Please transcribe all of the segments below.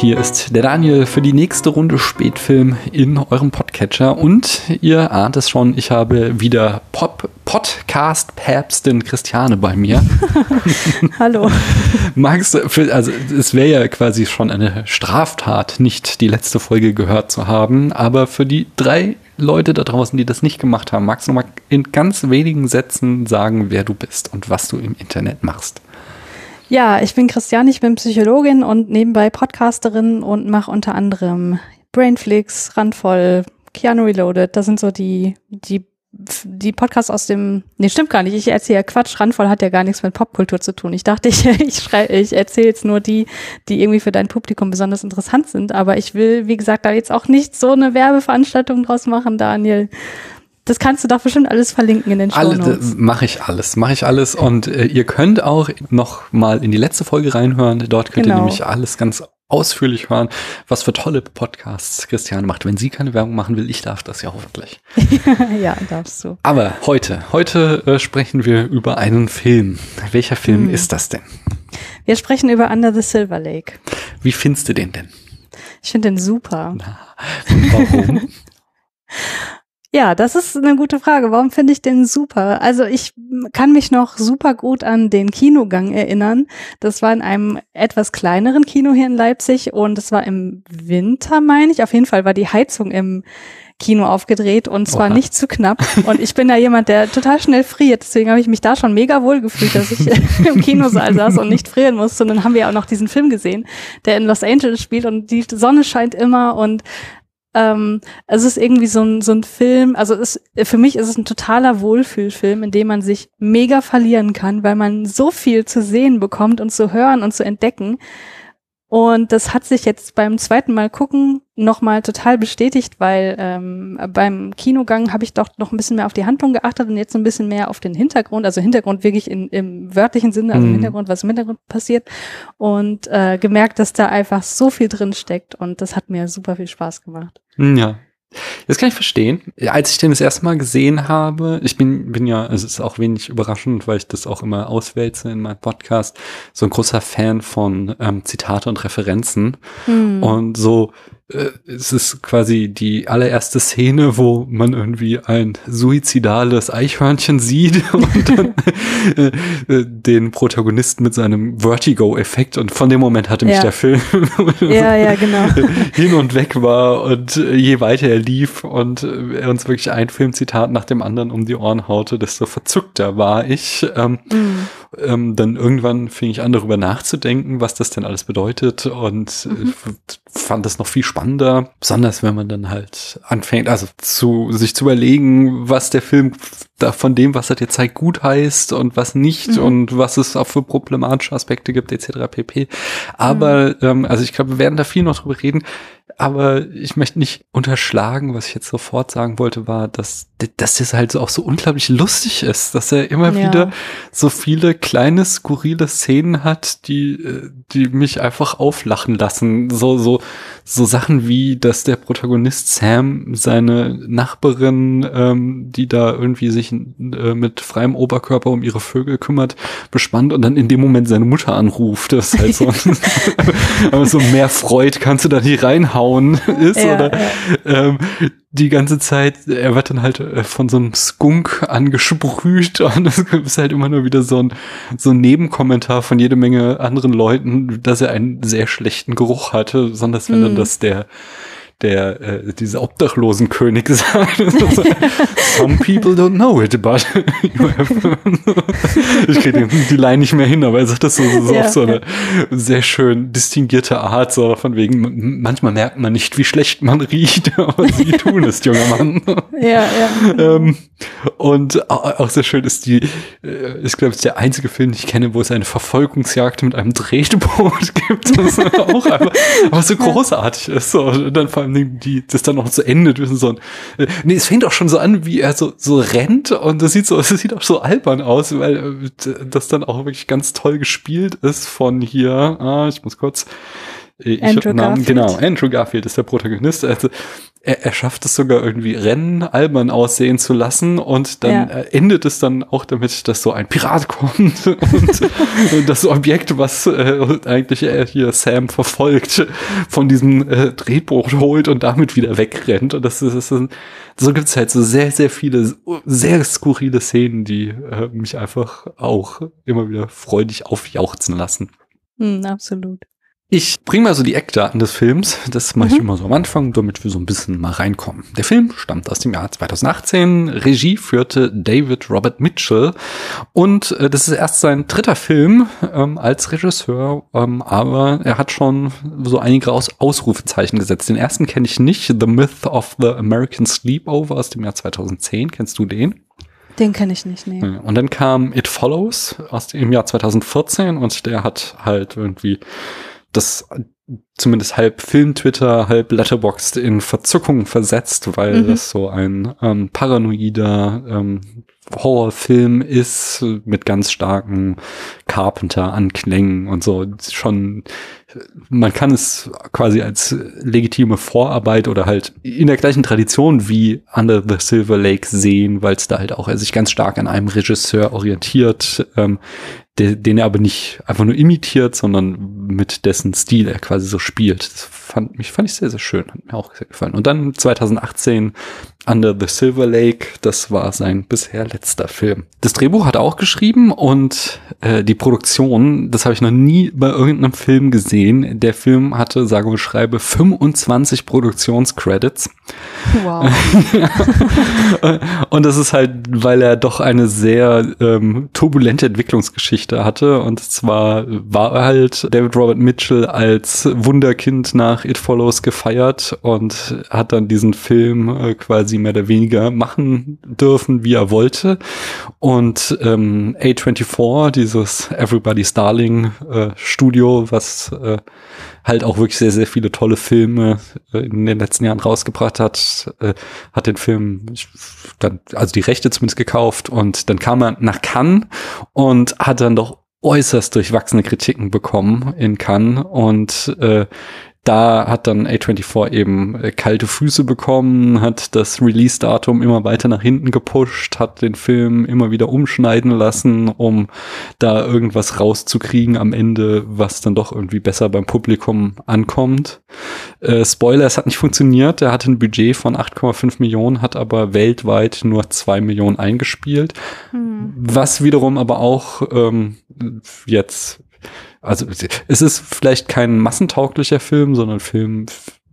Hier ist der Daniel für die nächste Runde Spätfilm in eurem Podcatcher und ihr ahnt es schon, ich habe wieder Pop Podcast-Päpstin Christiane bei mir. Hallo. Magst du, also es wäre ja quasi schon eine Straftat, nicht die letzte Folge gehört zu haben, aber für die drei Leute da draußen, die das nicht gemacht haben, magst du noch mal in ganz wenigen Sätzen sagen, wer du bist und was du im Internet machst? Ja, ich bin Christiane, ich bin Psychologin und nebenbei Podcasterin und mache unter anderem Brainflix, Randvoll, Keanu Reloaded. Das sind so die, die, die Podcasts aus dem, nee, stimmt gar nicht. Ich erzähle ja Quatsch. Randvoll hat ja gar nichts mit Popkultur zu tun. Ich dachte, ich, ich schreibe, ich erzähle jetzt nur die, die irgendwie für dein Publikum besonders interessant sind. Aber ich will, wie gesagt, da jetzt auch nicht so eine Werbeveranstaltung draus machen, Daniel. Das kannst du doch bestimmt alles verlinken in den Show Notes. Mache ich alles, mache ich alles. Und äh, ihr könnt auch noch mal in die letzte Folge reinhören. Dort könnt genau. ihr nämlich alles ganz ausführlich hören, was für tolle Podcasts Christiane macht. Wenn sie keine Werbung machen will, ich darf das ja hoffentlich. ja, darfst du. Aber heute, heute äh, sprechen wir über einen Film. Welcher Film hm. ist das denn? Wir sprechen über Under the Silver Lake. Wie findest du den denn? Ich finde den super. Na, warum? Ja, das ist eine gute Frage. Warum finde ich den super? Also ich kann mich noch super gut an den Kinogang erinnern. Das war in einem etwas kleineren Kino hier in Leipzig und es war im Winter, meine ich. Auf jeden Fall war die Heizung im Kino aufgedreht und zwar Oha. nicht zu knapp. Und ich bin ja jemand, der total schnell friert. Deswegen habe ich mich da schon mega wohl gefühlt, dass ich im Kinosaal saß und nicht frieren musste. Und dann haben wir ja auch noch diesen Film gesehen, der in Los Angeles spielt und die Sonne scheint immer und ähm, es ist irgendwie so ein, so ein Film, also es, für mich ist es ein totaler Wohlfühlfilm, in dem man sich mega verlieren kann, weil man so viel zu sehen bekommt und zu hören und zu entdecken. Und das hat sich jetzt beim zweiten Mal gucken nochmal total bestätigt, weil ähm, beim Kinogang habe ich doch noch ein bisschen mehr auf die Handlung geachtet und jetzt so ein bisschen mehr auf den Hintergrund, also Hintergrund wirklich in, im wörtlichen Sinne, also im mhm. Hintergrund, was im Hintergrund passiert und äh, gemerkt, dass da einfach so viel drin steckt und das hat mir super viel Spaß gemacht. Ja, das kann ich verstehen. Als ich den das erste Mal gesehen habe, ich bin, bin ja, es ist auch wenig überraschend, weil ich das auch immer auswälze in meinem Podcast, so ein großer Fan von ähm, Zitate und Referenzen. Hm. Und so äh, es ist quasi die allererste Szene, wo man irgendwie ein suizidales Eichhörnchen sieht und dann äh, äh, den Protagonisten mit seinem Vertigo-Effekt und von dem Moment hatte mich ja. der Film ja, ja, genau. hin und weg war und je weiter er lief und er uns wirklich ein Filmzitat nach dem anderen um die Ohren haute, desto verzückter war ich. Ähm, mhm. ähm, dann irgendwann fing ich an, darüber nachzudenken, was das denn alles bedeutet und mhm. fand das noch viel spannender spannender, besonders wenn man dann halt anfängt, also zu sich zu überlegen, was der Film da von dem, was er dir zeigt, gut heißt und was nicht mhm. und was es auch für problematische Aspekte gibt, etc. pp. Aber, mhm. ähm, also ich glaube, wir werden da viel noch drüber reden aber ich möchte nicht unterschlagen, was ich jetzt sofort sagen wollte, war, dass, dass das halt so auch so unglaublich lustig ist, dass er immer ja. wieder so viele kleine, skurrile Szenen hat, die, äh, die mich einfach auflachen lassen. So, so, so Sachen wie, dass der Protagonist Sam seine Nachbarin, ähm, die da irgendwie sich äh, mit freiem Oberkörper um ihre Vögel kümmert, bespannt und dann in dem Moment seine Mutter anruft. Das ist halt so, aber so mehr Freud kannst du da nicht reinhauen ist ja, oder ja. Ähm, die ganze Zeit, er wird dann halt äh, von so einem Skunk angesprüht und es ist halt immer nur wieder so ein, so ein Nebenkommentar von jede Menge anderen Leuten, dass er einen sehr schlechten Geruch hatte, besonders wenn mm. dann das der der äh, diese Obdachlosenkönig sagt. Some people don't know it, but you have ich kriege die Line nicht mehr hin, aber er sagt das so, so ja, auf so eine sehr schön distinguierte Art, so von wegen, manchmal merkt man nicht, wie schlecht man riecht, aber sie tun es, junger Mann. Ja, ja. Ähm, und auch sehr schön ist die, äh, ist glaube ich der einzige Film, den ich kenne, wo es eine Verfolgungsjagd mit einem Drehboot gibt. Das auch einfach, aber so großartig ist. So. Und dann vor allem die, das dann noch so endet. So ein, äh, nee, es fängt auch schon so an, wie er so, so rennt und das sieht so, das sieht auch so albern aus, weil äh, das dann auch wirklich ganz toll gespielt ist von hier. Ah, ich muss kurz Ich Andrew Namen, Garfield. genau, Andrew Garfield ist der Protagonist. Also er, er schafft es sogar irgendwie Rennen albern aussehen zu lassen und dann Ja. äh, endet es dann auch damit, dass so ein Pirat kommt und das Objekt, was äh, eigentlich äh, hier Sam verfolgt, von diesem äh, Drehboot holt und damit wieder wegrennt. Und das ist, das ist so gibt's halt so sehr, sehr viele sehr skurrile Szenen, die äh, mich einfach auch immer wieder freudig aufjauchzen lassen. Hm, absolut. Ich bringe mal so die Eckdaten des Films. Das mache ich Mhm. immer so am Anfang, damit wir so ein bisschen mal reinkommen. Der Film stammt aus dem Jahr 2018. Regie führte David Robert Mitchell. Und äh, das ist erst sein dritter Film ähm, als Regisseur. Ähm, aber er hat schon so einige Aus Ausrufezeichen gesetzt. Den ersten kenne ich nicht. The Myth of the American Sleepover aus dem Jahr 2010. Kennst du den? Den kenne ich nicht, nee. Und dann kam It Follows aus dem Jahr 2014 und der hat halt irgendwie das zumindest halb Film-Twitter, halb Letterboxd in Verzückung versetzt, weil Mhm. das so ein ähm, paranoider ähm, Horrorfilm ist mit ganz starken Carpenter-Anklängen und so. Schon, man kann es quasi als legitime Vorarbeit oder halt in der gleichen Tradition wie Under the Silver Lake sehen, weil es da halt auch er sich ganz stark an einem Regisseur orientiert, ähm, de, den er aber nicht einfach nur imitiert, sondern mit dessen Stil er quasi so spielt. Das fand mich fand ich sehr sehr schön, hat mir auch sehr gefallen. Und dann 2018 Under the Silver Lake, das war sein bisher letzter Film. Das Drehbuch hat er auch geschrieben und äh, die Produktion, das habe ich noch nie bei irgendeinem Film gesehen. Der Film hatte, sage und schreibe, 25 Produktionscredits. Wow. Und das ist halt, weil er doch eine sehr ähm, turbulente Entwicklungsgeschichte hatte. Und zwar war er halt David Robert Mitchell als Wunderkind nach It Follows gefeiert und hat dann diesen Film äh, quasi mehr oder weniger machen dürfen, wie er wollte. Und ähm, A24, dieses Everybody's Darling äh, Studio, was äh, halt auch wirklich sehr, sehr viele tolle Filme äh, in den letzten Jahren rausgebracht hat, äh, hat den Film dann, also die Rechte zumindest gekauft und dann kam er nach Cannes und hat dann doch äußerst durchwachsene Kritiken bekommen in Cannes. Und äh, da hat dann A24 eben äh, kalte Füße bekommen, hat das Release-Datum immer weiter nach hinten gepusht, hat den Film immer wieder umschneiden lassen, um da irgendwas rauszukriegen am Ende, was dann doch irgendwie besser beim Publikum ankommt. Äh, Spoiler, es hat nicht funktioniert. Er hatte ein Budget von 8,5 Millionen, hat aber weltweit nur 2 Millionen eingespielt. Hm. Was wiederum aber auch ähm, jetzt, also es ist vielleicht kein massentauglicher Film, sondern ein Film,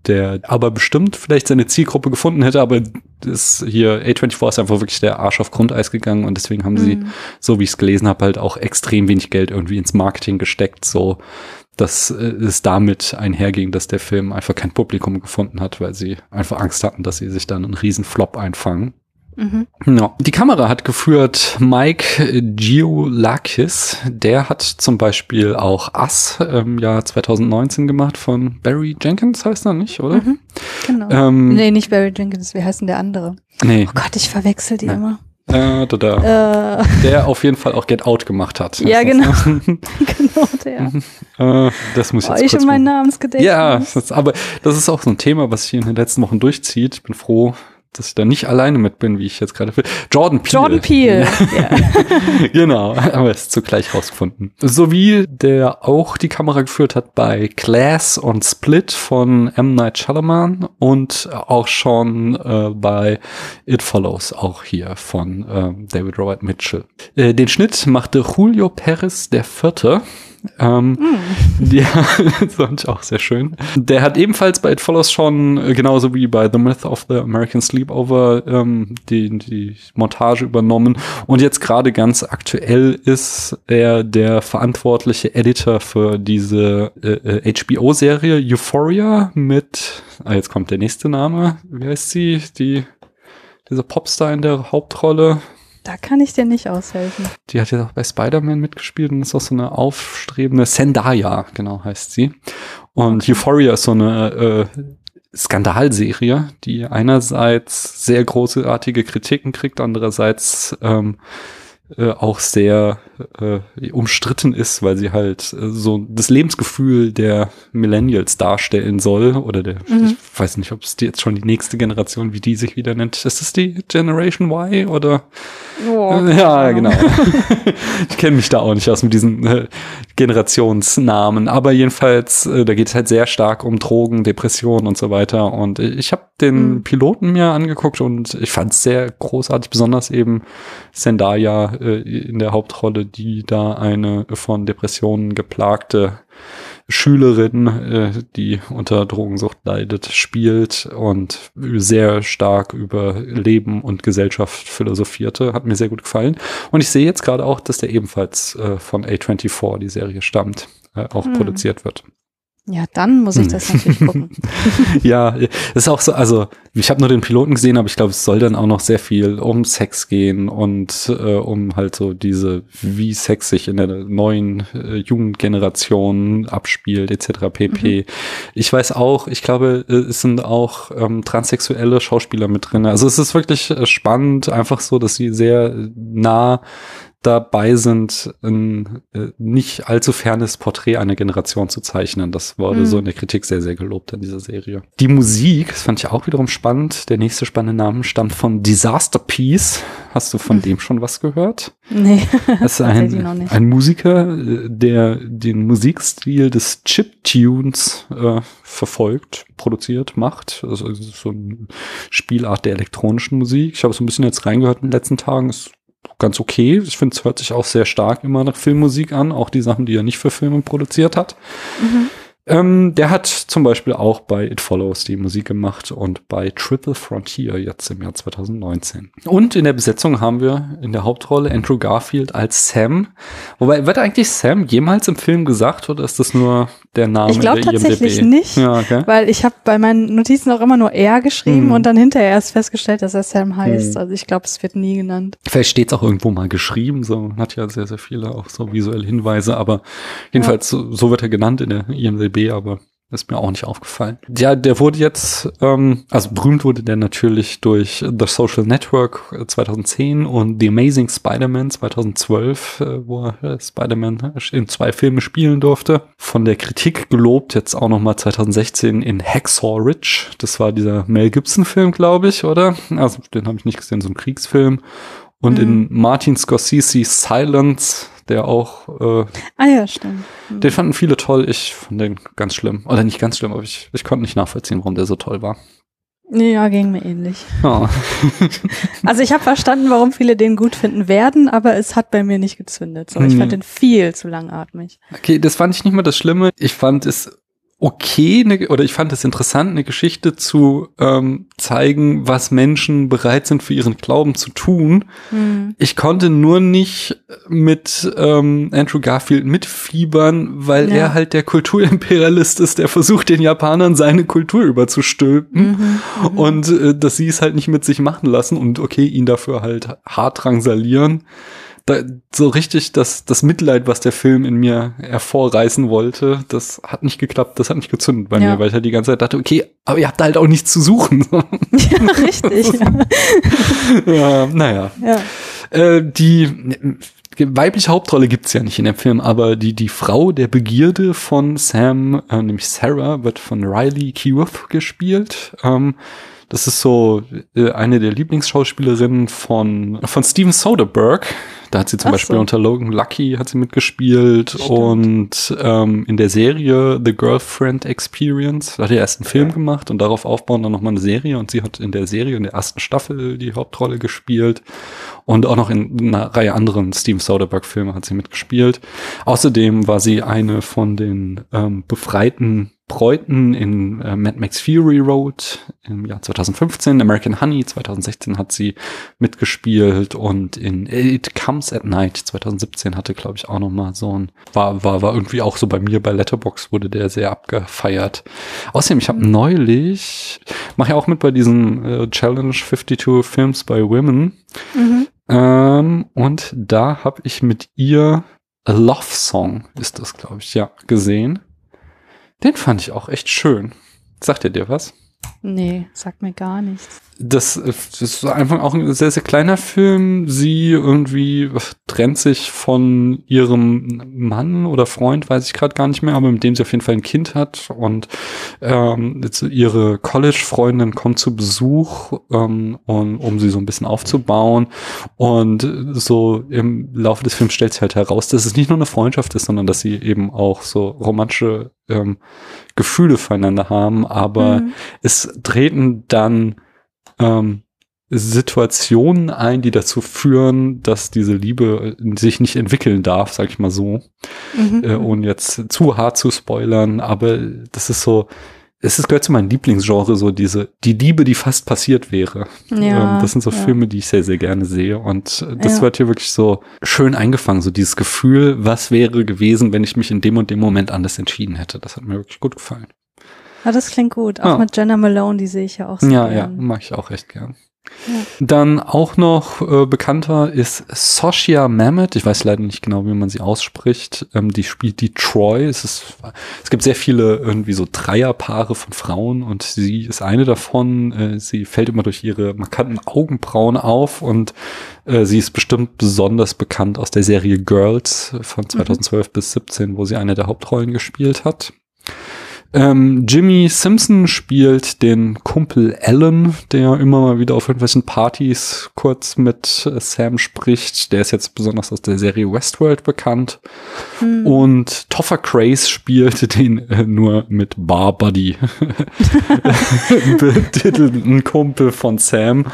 der aber bestimmt vielleicht seine Zielgruppe gefunden hätte, aber das hier A24 ist einfach wirklich der Arsch auf Grundeis gegangen und deswegen haben sie, Hm. so wie ich es gelesen habe, halt auch extrem wenig Geld irgendwie ins Marketing gesteckt, so dass äh, es damit einherging, dass der Film einfach kein Publikum gefunden hat, weil sie einfach Angst hatten, dass sie sich dann einen riesen Flop einfangen. Mhm. Ja. Die Kamera hat geführt Mike Giolakis. Der hat zum Beispiel auch Us im Jahr 2019 gemacht von Barry Jenkins, heißt er nicht, oder? Mhm. Genau. Ähm, nee, nicht Barry Jenkins, wie heißt denn der andere? Nee. Oh Gott, ich verwechsel die Ja. immer. Äh, da, da. Äh, Der auf jeden Fall auch Get Out gemacht hat. Ja, genau. das, genau der. äh, das muss ich Oh, jetzt ich kurz mein. Namensgedächtnis. Ja, das, aber das ist auch so ein Thema, was sich in den letzten Wochen durchzieht. Ich bin froh, dass ich da nicht alleine mit bin, wie ich jetzt gerade will. Jordan Peele. Jordan Peele. ja. genau, aber es zugleich rausgefunden. Sowie der auch die Kamera geführt hat bei Glass und Split von M. Night Shyamalan und auch schon äh, bei It Follows, auch hier von ähm, David Robert Mitchell. Äh, den Schnitt machte Julio Perez der Vierte. Ähm, Ja, das fand ich auch sehr schön. Der hat ebenfalls bei It Follows schon, äh, genauso wie bei The Myth of the American Sleepover, ähm, die, die Montage übernommen. Und jetzt gerade ganz aktuell ist er der verantwortliche Editor für diese äh, äh, HBO-Serie Euphoria mit, ah, jetzt kommt der nächste Name. Wie heißt sie? Die, diese Popstar in der Hauptrolle. Da kann ich dir nicht aushelfen. Die hat ja auch bei Spider-Man mitgespielt und ist auch so eine aufstrebende Zendaya, genau heißt sie. Und Euphoria ist so eine äh, Skandalserie, die einerseits sehr großartige Kritiken kriegt, andererseits ähm, äh, auch sehr äh, umstritten ist, weil sie halt äh, so das Lebensgefühl der Millennials darstellen soll oder der, mhm. ich weiß nicht, ob es die jetzt schon die nächste Generation, wie die sich wieder nennt. Ist es die Generation Y oder? Oh, äh, ja, genau. ich kenne mich da auch nicht aus mit diesen äh, Generationsnamen, aber jedenfalls, äh, da geht es halt sehr stark um Drogen, Depressionen und so weiter. Und ich habe den mhm. Piloten mir angeguckt und ich fand es sehr großartig, besonders eben Zendaya äh, in der Hauptrolle, die da eine von Depressionen geplagte Schülerin, äh, die unter Drogensucht leidet, spielt und sehr stark über Leben und Gesellschaft philosophierte. Hat mir sehr gut gefallen. Und ich sehe jetzt gerade auch, dass der ebenfalls äh, von A24, die Serie stammt, äh, auch hm. produziert wird. Ja, dann muss ich das natürlich gucken. ja, es ist auch so, also ich habe nur den Piloten gesehen, aber ich glaube, es soll dann auch noch sehr viel um Sex gehen und äh, um halt so diese, wie Sex sich in der neuen äh, Jugendgeneration abspielt, etc. pp. Mhm. Ich weiß auch, ich glaube, äh, es sind auch ähm, transsexuelle Schauspieler mit drin. Also es ist wirklich äh, spannend, einfach so, dass sie sehr nah dabei sind, ein äh, nicht allzu fernes Porträt einer Generation zu zeichnen. Das wurde mhm. so in der Kritik sehr, sehr gelobt an dieser Serie. Die Musik, das fand ich auch wiederum spannend. Der nächste spannende Name stammt von Disaster Piece. Hast du von mhm. dem schon was gehört? Nee. Das ist ein, ein Musiker, äh, der den Musikstil des Chip-Tunes äh, verfolgt, produziert, macht. Also so eine Spielart der elektronischen Musik. Ich habe so ein bisschen jetzt reingehört in den letzten Tagen. Ist ganz okay. Ich finde, es hört sich auch sehr stark immer nach Filmmusik an, auch die Sachen, die er nicht für Filme produziert hat. Mhm. Ähm, der hat zum Beispiel auch bei It Follows die Musik gemacht und bei Triple Frontier jetzt im Jahr 2019. Und in der Besetzung haben wir in der Hauptrolle Andrew Garfield als Sam. Wobei, wird eigentlich Sam jemals im Film gesagt oder ist das nur der Name ich IMDb? Glaube tatsächlich nicht, ja, okay. weil ich habe bei meinen Notizen auch immer nur er geschrieben hm. und dann hinterher erst festgestellt, dass er Sam heißt. Hm. Also ich glaube, es wird nie genannt. Vielleicht steht es auch irgendwo mal geschrieben, so hat ja sehr, sehr viele auch so visuelle Hinweise, aber jedenfalls ja. so, so wird er genannt in der IMDb IMDb, aber ist mir auch nicht aufgefallen. Ja, der wurde jetzt, ähm, also berühmt wurde der natürlich durch The Social Network 2010 äh, und The Amazing Spider-Man 2012, äh, wo er äh, Spider-Man in zwei Filmen spielen durfte. Von der Kritik gelobt, jetzt auch nochmal 2016 in Hacksaw Ridge. Das war dieser Mel Gibson-Film, glaube ich, oder? Also den habe ich nicht gesehen, so ein Kriegsfilm. Und mhm. in Martin Scorsese Silence der auch. Äh, ah ja, stimmt. Mhm. Den fanden viele toll. Ich fand den ganz schlimm. Oder nicht ganz schlimm, aber ich, ich konnte nicht nachvollziehen, warum der so toll war. Ja, ging mir ähnlich. Oh. also ich habe verstanden, warum viele den gut finden werden, aber es hat bei mir nicht gezündet. So, ich fand den viel zu langatmig. Okay, das fand ich nicht mal das Schlimme. Ich fand es okay, ne, oder ich fand es interessant, eine Geschichte zu ähm, zeigen, was Menschen bereit sind für ihren Glauben zu tun. Mhm. Ich konnte nur nicht mit ähm, Andrew Garfield mitfiebern, weil ja. er halt der Kulturimperialist ist, der versucht, den Japanern seine Kultur überzustülpen mhm. Mhm. und äh, dass sie es halt nicht mit sich machen lassen und okay, ihn dafür halt hart drangsalieren da, so richtig das, das Mitleid, was der Film in mir hervorreißen wollte, das hat nicht geklappt, das hat nicht gezündet bei ja. mir, weil ich halt die ganze Zeit dachte, okay, aber ihr habt da halt auch nichts zu suchen. Ja, richtig. ja. ja, naja. Ja. Äh, die weibliche Hauptrolle gibt's ja nicht in dem Film, aber die, die Frau der Begierde von Sam, äh, nämlich Sarah, wird von Riley Keough gespielt. Ähm, das ist so äh, eine der Lieblingsschauspielerinnen von, von Steven Soderbergh. Da hat sie zum Ach Beispiel so. unter Logan Lucky hat sie mitgespielt Stimmt. und ähm, in der Serie The Girlfriend Experience hat er erst einen Film gemacht und darauf aufbauen dann nochmal eine Serie und sie hat in der Serie in der ersten Staffel die Hauptrolle gespielt und auch noch in einer Reihe anderen Steven Soderbergh Filme hat sie mitgespielt. Außerdem war sie eine von den ähm, befreiten Bräuten in äh, Mad Max Fury Road im Jahr 2015, American Honey 2016 hat sie mitgespielt und in It Comes at Night 2017 hatte, glaube ich, auch noch mal so ein war war war irgendwie auch so bei mir bei Letterbox wurde der sehr abgefeiert. Außerdem ich habe neulich mache ja auch mit bei diesem äh, Challenge 52 Films by Women mhm. Ähm, und da habe ich mit ihr A Love Song ist das, glaube ich, ja, gesehen. Den fand ich auch echt schön. Sagt ihr dir was? Nee, sagt mir gar nichts. Das, das ist einfach auch ein sehr, sehr kleiner Film. Sie irgendwie trennt sich von ihrem Mann oder Freund, weiß ich gerade gar nicht mehr, aber mit dem sie auf jeden Fall ein Kind hat. Und ähm, ihre College-Freundin kommt zu Besuch, ähm, um, um sie so ein bisschen aufzubauen. Und so im Laufe des Films stellt sich halt heraus, dass es nicht nur eine Freundschaft ist, sondern dass sie eben auch so romantische ähm, Gefühle füreinander haben, aber mhm. es treten dann ähm, Situationen ein, die dazu führen, dass diese Liebe sich nicht entwickeln darf, sag ich mal so, mhm. äh, ohne jetzt zu hart zu spoilern, aber das ist so, es ist, gehört zu meinem Lieblingsgenre, so diese, die Liebe, die fast passiert wäre. Ja, ähm, das sind so ja. Filme, die ich sehr, sehr gerne sehe. Und das ja. wird hier wirklich so schön eingefangen, so dieses Gefühl, was wäre gewesen, wenn ich mich in dem und dem Moment anders entschieden hätte. Das hat mir wirklich gut gefallen. Ja, das klingt gut. Auch mit Jenna Malone, die sehe ich ja auch sehr Ja, gern. ja, mag ich auch recht gern. Dann auch noch äh, bekannter ist Soshia Mamet. Ich weiß leider nicht genau, wie man sie ausspricht. Ähm, die spielt die Troy. Es, ist, es gibt sehr viele irgendwie so Dreierpaare von Frauen und sie ist eine davon. Äh, sie fällt immer durch ihre markanten Augenbrauen auf und äh, sie ist bestimmt besonders bekannt aus der Serie Girls von 2012 mhm. bis 17, wo sie eine der Hauptrollen gespielt hat. Ähm, Jimmy Simpson spielt den Kumpel Alan, der immer mal wieder auf irgendwelchen Partys kurz mit äh, Sam spricht. Der ist jetzt besonders aus der Serie Westworld bekannt. Hm. Und Toffer Craze spielt den äh, nur mit Bar Buddy betitelten Kumpel von Sam.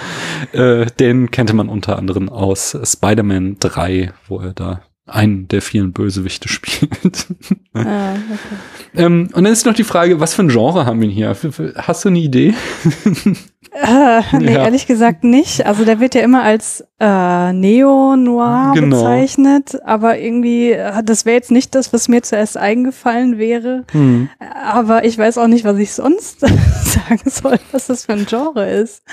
Äh, den kannte man unter anderem aus Spider-Man 3, wo er da einen der vielen Bösewichte spielt. ah, okay. ähm, und dann ist noch die Frage, was für ein Genre haben wir hier? Hast du eine Idee? äh, nee, ja. ehrlich gesagt nicht. Also der wird ja immer als äh, Neo-Noir genau. bezeichnet, aber irgendwie, äh, das wäre jetzt nicht das, was mir zuerst eingefallen wäre. Hm. Aber ich weiß auch nicht, was ich sonst sagen soll, was das für ein Genre ist.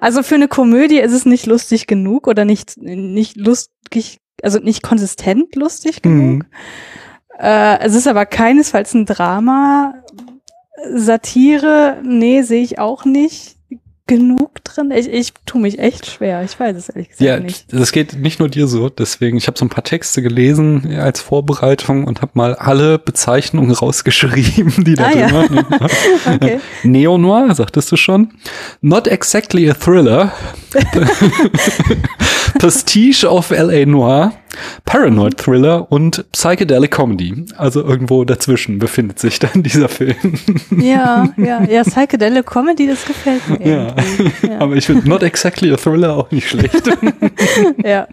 Also für eine Komödie ist es nicht lustig genug oder nicht, nicht lustig also nicht konsistent lustig genug. Mhm. Äh, es ist aber keinesfalls ein Drama. Satire, nee, sehe ich auch nicht genug drin? Ich, ich tue mich echt schwer. Ich weiß es ehrlich gesagt ja, nicht. Ja, das geht nicht nur dir so. Deswegen, ich habe so ein paar Texte gelesen als Vorbereitung und habe mal alle Bezeichnungen rausgeschrieben, die da ah, drin ja. waren. okay. Neo-Noir, sagtest du schon. Not exactly a thriller. Prestige of L.A. Noir. Paranoid Thriller und Psychedelic Comedy. Also irgendwo dazwischen befindet sich dann dieser Film. Ja, ja, ja, Psychedelic Comedy, das gefällt mir. Ja, ja. aber ich finde Not Exactly a Thriller auch nicht schlecht. ja.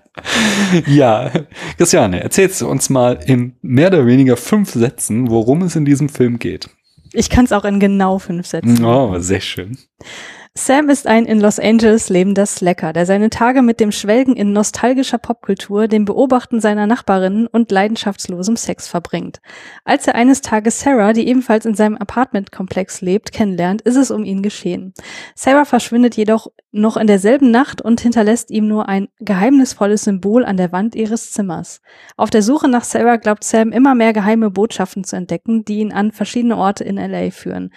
Ja, Christiane, erzählst du uns mal in mehr oder weniger fünf Sätzen, worum es in diesem Film geht. Ich kann es auch in genau fünf Sätzen. Oh, sehr schön. Sam ist ein in Los Angeles lebender Slacker, der seine Tage mit dem Schwelgen in nostalgischer Popkultur, dem Beobachten seiner Nachbarinnen und leidenschaftslosem Sex verbringt. Als er eines Tages Sarah, die ebenfalls in seinem Apartmentkomplex lebt, kennenlernt, ist es um ihn geschehen. Sarah verschwindet jedoch noch in derselben Nacht und hinterlässt ihm nur ein geheimnisvolles Symbol an der Wand ihres Zimmers. Auf der Suche nach Sarah glaubt Sam immer mehr geheime Botschaften zu entdecken, die ihn an verschiedene Orte in LA führen.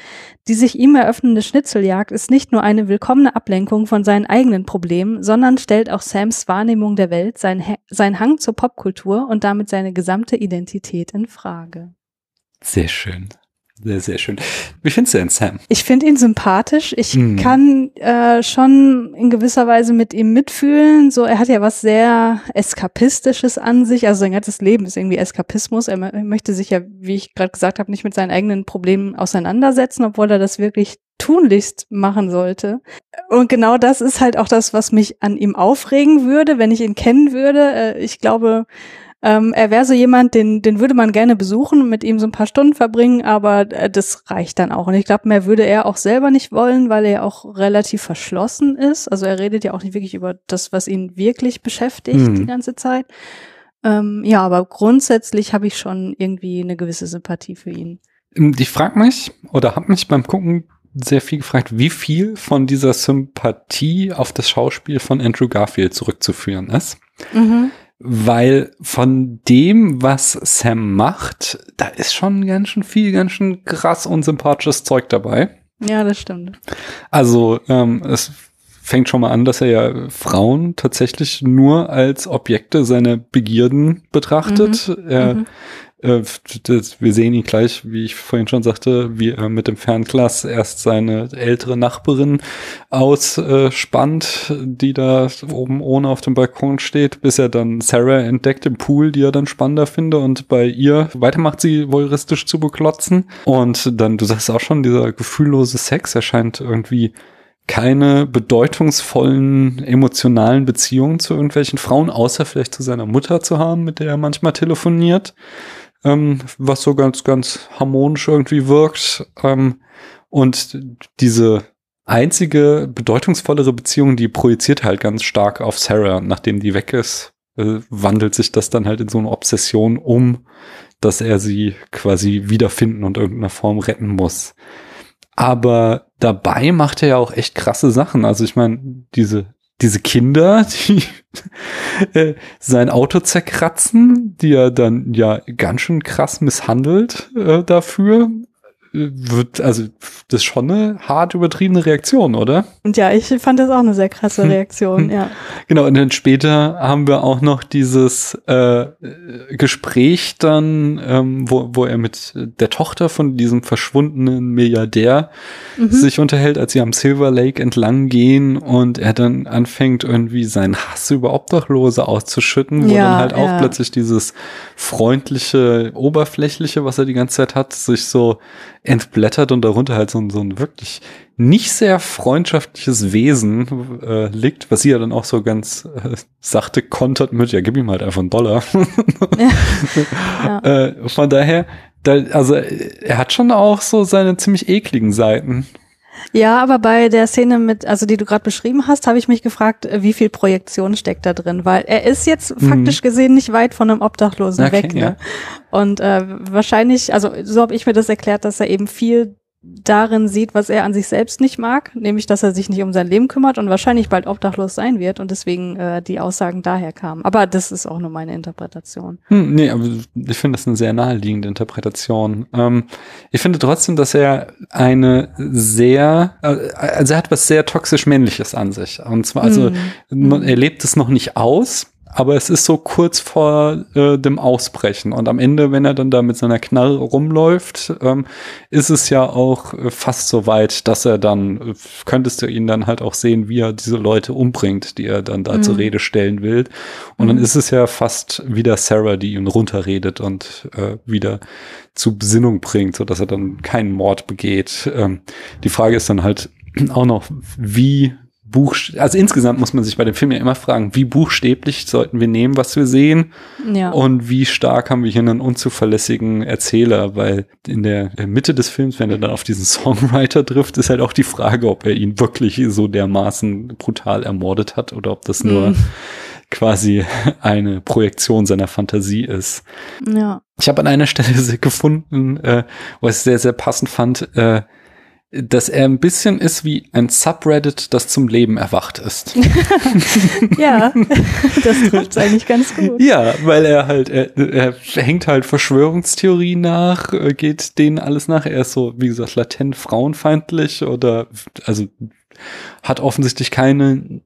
Die sich ihm eröffnende Schnitzeljagd ist nicht nur eine willkommene Ablenkung von seinen eigenen Problemen, sondern stellt auch Sams Wahrnehmung der Welt, sein, sein Hang zur Popkultur und damit seine gesamte Identität in Frage. Sehr schön. Sehr, sehr schön. Wie findest du denn Sam? Ich finde ihn sympathisch. Ich mhm. kann äh, schon in gewisser Weise mit ihm mitfühlen. So, er hat ja was sehr Eskapistisches an sich. Also sein ganzes Leben ist irgendwie Eskapismus. Er, er möchte sich ja, wie ich gerade gesagt habe, nicht mit seinen eigenen Problemen auseinandersetzen, obwohl er das wirklich tunlichst machen sollte. Und genau das ist halt auch das, was mich an ihm aufregen würde, wenn ich ihn kennen würde. Äh, ich glaube, ähm, er wäre so jemand, den, den würde man gerne besuchen, mit ihm so ein paar Stunden verbringen, aber äh, das reicht dann auch. Und ich glaube, mehr würde er auch selber nicht wollen, weil er auch relativ verschlossen ist. Also er redet ja auch nicht wirklich über das, was ihn wirklich beschäftigt mhm. die ganze Zeit. Ähm, ja, aber grundsätzlich habe ich schon irgendwie eine gewisse Sympathie für ihn. Ähm, ich frage mich oder habe mich beim Gucken sehr viel gefragt, wie viel von dieser Sympathie auf das Schauspiel von Andrew Garfield zurückzuführen ist. Mhm weil von dem, was Sam macht, da ist schon ganz schön viel, ganz schön krass unsympathisches Zeug dabei. Ja, das stimmt. Also ähm, es fängt schon mal an, dass er ja Frauen tatsächlich nur als Objekte seiner Begierden betrachtet. Mhm. Er mhm. Äh, das, wir sehen ihn gleich, wie ich vorhin schon sagte, wie er mit dem Fernglas erst seine ältere Nachbarin ausspannt, die da oben ohne auf dem Balkon steht, bis er dann Sarah entdeckt im Pool, die er dann spannender finde und bei ihr weitermacht, sie voyeuristisch zu beklotzen. Und dann, du sagst auch schon, dieser gefühllose Sex erscheint irgendwie keine bedeutungsvollen emotionalen Beziehungen zu irgendwelchen Frauen, außer vielleicht zu seiner Mutter zu haben, mit der er manchmal telefoniert ähm, was so ganz, ganz harmonisch irgendwie wirkt. Ähm, und diese einzige bedeutungsvollere Beziehung, die projiziert halt ganz stark auf Sarah. Nachdem die weg ist, äh, wandelt sich das dann halt in so eine Obsession um, dass er sie quasi wiederfinden und irgendeiner Form retten muss. Aber dabei macht er ja auch echt krasse Sachen. Also ich meine, diese diese Kinder, die äh, sein Auto zerkratzen, die er dann ja ganz schön krass misshandelt äh, dafür wird, also das ist schon eine hart übertriebene Reaktion, oder? Und ja, ich fand das auch eine sehr krasse hm. Reaktion, ja. Genau, und dann später haben wir auch noch dieses äh, Gespräch dann, ähm, wo, wo er mit der Tochter von diesem verschwundenen Milliardär mhm. sich unterhält, als sie am Silver Lake entlang gehen und er dann anfängt, irgendwie seinen Hass über Obdachlose auszuschütten, wo ja, dann halt auch ja. plötzlich dieses freundliche, oberflächliche, was er die ganze Zeit hat, sich so entblättert und darunter halt so, so ein wirklich nicht sehr freundschaftliches Wesen äh, liegt, was sie ja dann auch so ganz äh, sachte kontert mit, ja, gib ihm halt einfach einen Dollar. ja. ja. Äh, von daher, da, also er hat schon auch so seine ziemlich ekligen Seiten. Ja, aber bei der Szene mit, also die du gerade beschrieben hast, habe ich mich gefragt, wie viel Projektion steckt da drin, weil er ist jetzt mhm. faktisch gesehen nicht weit von einem Obdachlosen okay, weg. Ne? Ja. Und äh, wahrscheinlich, also so habe ich mir das erklärt, dass er eben viel darin sieht, was er an sich selbst nicht mag, nämlich dass er sich nicht um sein Leben kümmert und wahrscheinlich bald obdachlos sein wird und deswegen äh, die Aussagen daher kamen. Aber das ist auch nur meine Interpretation. Hm, nee, aber ich finde das eine sehr naheliegende Interpretation. Ähm, ich finde trotzdem, dass er eine sehr, äh, also er hat was sehr toxisch männliches an sich. Und zwar, also hm. er lebt es noch nicht aus, aber es ist so kurz vor äh, dem Ausbrechen. Und am Ende, wenn er dann da mit seiner Knarre rumläuft, ähm, ist es ja auch äh, fast so weit, dass er dann, äh, könntest du ihn dann halt auch sehen, wie er diese Leute umbringt, die er dann da mhm. zur Rede stellen will. Und mhm. dann ist es ja fast wieder Sarah, die ihn runterredet und äh, wieder zu Besinnung bringt, so dass er dann keinen Mord begeht. Ähm, die Frage ist dann halt auch noch, wie Buch, also insgesamt muss man sich bei dem Film ja immer fragen, wie buchstäblich sollten wir nehmen, was wir sehen? Ja. Und wie stark haben wir hier einen unzuverlässigen Erzähler? Weil in der Mitte des Films, wenn er dann auf diesen Songwriter trifft, ist halt auch die Frage, ob er ihn wirklich so dermaßen brutal ermordet hat oder ob das nur mhm. quasi eine Projektion seiner Fantasie ist. Ja. Ich habe an einer Stelle gefunden, äh, was ich sehr, sehr passend fand, äh, dass er ein bisschen ist wie ein Subreddit, das zum Leben erwacht ist. ja, das trifft eigentlich ganz gut. Ja, weil er halt, er, er hängt halt Verschwörungstheorien nach, äh, geht denen alles nach. Er ist so, wie gesagt, latent frauenfeindlich oder, also, hat offensichtlich keine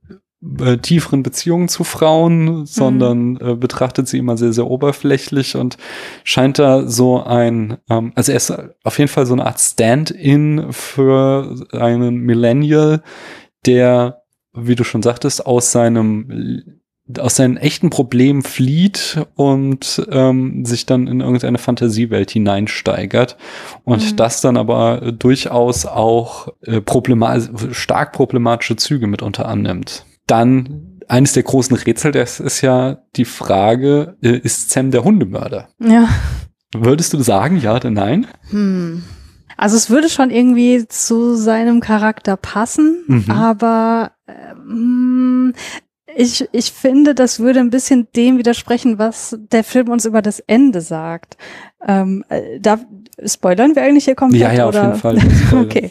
äh, tieferen Beziehungen zu Frauen, sondern mhm. äh, betrachtet sie immer sehr, sehr oberflächlich und scheint da so ein, ähm, also er ist auf jeden Fall so eine Art Stand-in für einen Millennial, der, wie du schon sagtest, aus seinem aus seinen echten Problemen flieht und ähm, sich dann in irgendeine Fantasiewelt hineinsteigert und mhm. das dann aber durchaus auch äh, problemat stark problematische Züge mitunter annimmt. Dann eines der großen Rätsel, das ist ja die Frage, äh, ist Sam der Hundemörder? Ja. Würdest du sagen, ja oder nein? Hm. Also es würde schon irgendwie zu seinem Charakter passen, mhm. aber ähm, ich, ich finde, das würde ein bisschen dem widersprechen, was der Film uns über das Ende sagt. Ähm, äh, da spoilern wir eigentlich hier komplett? Ja, ja, oder? auf jeden Fall. okay,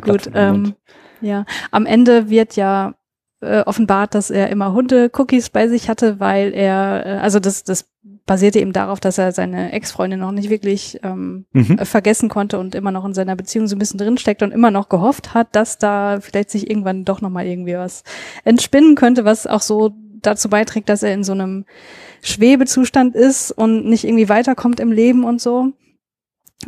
gut. Ähm, ja, am Ende wird ja äh, offenbart, dass er immer Hunde-Cookies bei sich hatte, weil er, äh, also das, das basierte eben darauf, dass er seine Ex-Freundin noch nicht wirklich ähm, mhm. Äh, vergessen konnte und immer noch in seiner Beziehung so ein bisschen drinsteckt und immer noch gehofft hat, dass da vielleicht sich irgendwann doch nochmal irgendwie was entspinnen könnte, was auch so dazu beiträgt, dass er in so einem Schwebezustand ist und nicht irgendwie weiterkommt im Leben und so.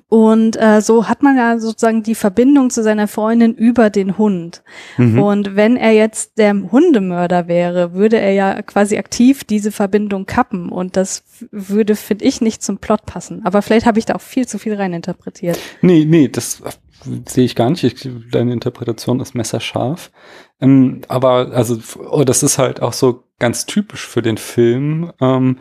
Und äh, so hat man ja sozusagen die Verbindung zu seiner Freundin über den Hund. Mhm. Und wenn er jetzt der Hundemörder wäre, würde er ja quasi aktiv diese Verbindung kappen. Und das würde, finde ich, nicht zum Plot passen. Aber vielleicht habe ich da auch viel zu viel reininterpretiert. Nee, nee, das sehe ich gar nicht. Ich, deine Interpretation ist messerscharf. Ähm, aber also, oh, das ist halt auch so ganz typisch für den Film. Ähm,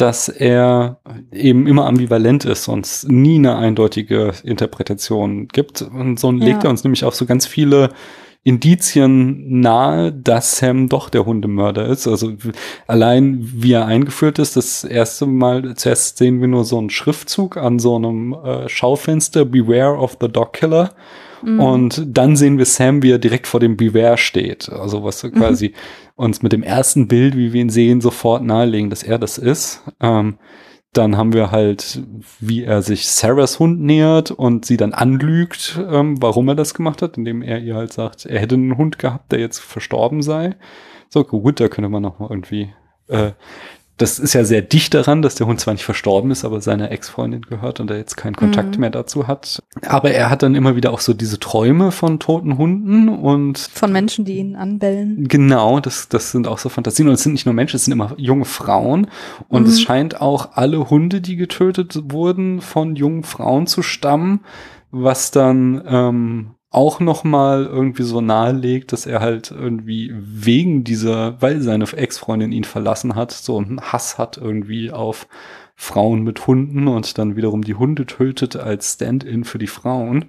dass er eben immer ambivalent ist und es nie eine eindeutige Interpretation gibt. Und so legt ja. er uns nämlich auch so ganz viele Indizien nahe, dass Sam doch der Hundemörder ist. Also allein wie er eingeführt ist, das erste Mal, zuerst sehen wir nur so einen Schriftzug an so einem äh, Schaufenster, Beware of the Dog Killer. Mhm. Und dann sehen wir Sam, wie er direkt vor dem Beware steht. Also was mhm. quasi uns mit dem ersten Bild, wie wir ihn sehen, sofort nahelegen, dass er das ist. Ähm, dann haben wir halt, wie er sich Sarahs Hund nähert und sie dann anlügt, ähm, warum er das gemacht hat, indem er ihr halt sagt, er hätte einen Hund gehabt, der jetzt verstorben sei. So, gut, da könnte man noch mal irgendwie äh, das ist ja sehr dicht daran, dass der Hund zwar nicht verstorben ist, aber seiner Ex-Freundin gehört und er jetzt keinen Kontakt mhm. mehr dazu hat. Aber er hat dann immer wieder auch so diese Träume von toten Hunden und von Menschen, die ihn anbellen. Genau, das, das sind auch so Fantasien und es sind nicht nur Menschen, es sind immer junge Frauen und mhm. es scheint auch alle Hunde, die getötet wurden, von jungen Frauen zu stammen, was dann ähm, auch noch mal irgendwie so nahelegt, dass er halt irgendwie wegen dieser, weil seine Ex-Freundin ihn verlassen hat, so einen Hass hat irgendwie auf Frauen mit Hunden und dann wiederum die Hunde tötet als Stand-in für die Frauen.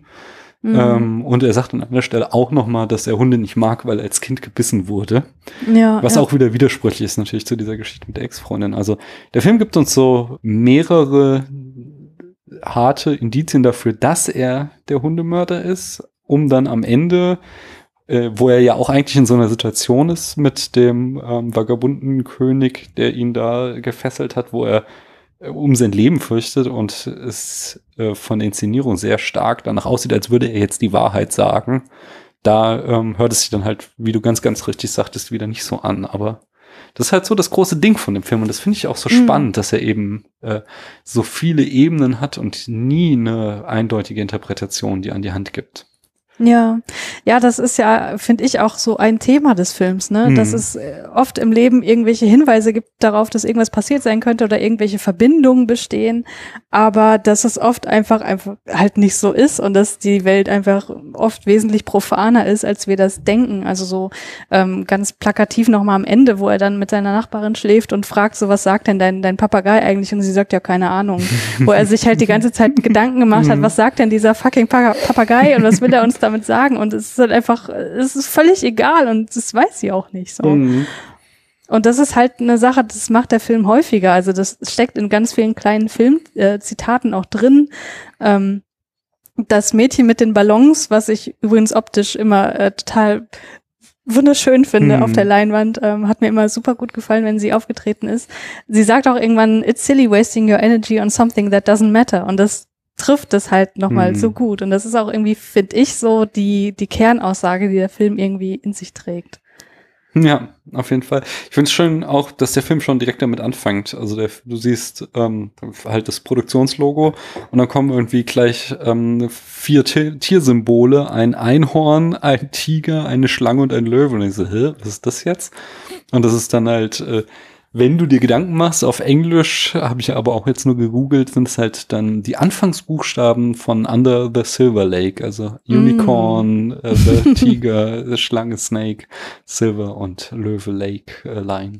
Mhm. Ähm, und er sagt an einer Stelle auch noch mal, dass er Hunde nicht mag, weil er als Kind gebissen wurde. Ja, was ja. auch wieder widersprüchlich ist natürlich zu dieser Geschichte mit der Ex-Freundin. Also der Film gibt uns so mehrere harte Indizien dafür, dass er der Hundemörder ist, um dann am Ende, äh, wo er ja auch eigentlich in so einer Situation ist mit dem ähm, vagabunden König, der ihn da gefesselt hat, wo er äh, um sein Leben fürchtet und es äh, von der Inszenierung sehr stark danach aussieht, als würde er jetzt die Wahrheit sagen. Da ähm, hört es sich dann halt, wie du ganz, ganz richtig sagtest, wieder nicht so an. Aber das ist halt so das große Ding von dem Film und das finde ich auch so mhm. spannend, dass er eben äh, so viele Ebenen hat und nie eine eindeutige Interpretation, die an die Hand gibt. Ja, ja, das ist ja, finde ich, auch so ein Thema des Films, ne? Mhm. Dass es äh, oft im Leben irgendwelche Hinweise gibt darauf, dass irgendwas passiert sein könnte oder irgendwelche Verbindungen bestehen, aber dass es oft einfach einfach halt nicht so ist und dass die Welt einfach oft wesentlich profaner ist, als wir das denken. Also so ähm, ganz plakativ nochmal am Ende, wo er dann mit seiner Nachbarin schläft und fragt, so was sagt denn dein, dein Papagei eigentlich? Und sie sagt ja keine Ahnung. wo er sich halt die ganze Zeit Gedanken gemacht hat, mhm. was sagt denn dieser fucking Papagei und was will er uns da damit sagen und es ist halt einfach, es ist völlig egal und das weiß sie auch nicht so. Mhm. Und das ist halt eine Sache, das macht der Film häufiger. Also das steckt in ganz vielen kleinen Filmzitaten äh, auch drin. Ähm, das Mädchen mit den Ballons, was ich übrigens optisch immer äh, total wunderschön finde mhm. auf der Leinwand, ähm, hat mir immer super gut gefallen, wenn sie aufgetreten ist. Sie sagt auch irgendwann, it's silly wasting your energy on something that doesn't matter. Und das trifft es halt nochmal mhm. so gut. Und das ist auch irgendwie, finde ich, so die, die Kernaussage, die der Film irgendwie in sich trägt. Ja, auf jeden Fall. Ich finde es schön auch, dass der Film schon direkt damit anfängt. Also der, du siehst ähm, halt das Produktionslogo und dann kommen irgendwie gleich ähm, vier Tiersymbole, ein Einhorn, ein Tiger, eine Schlange und ein Löwe. Und ich so, hä, was ist das jetzt? Und das ist dann halt äh, wenn du dir Gedanken machst, auf Englisch, habe ich aber auch jetzt nur gegoogelt, sind es halt dann die Anfangsbuchstaben von Under the Silver Lake, also Unicorn, mm. äh, the Tiger, Schlange, Snake, Silver und Löwe Lake äh, Line.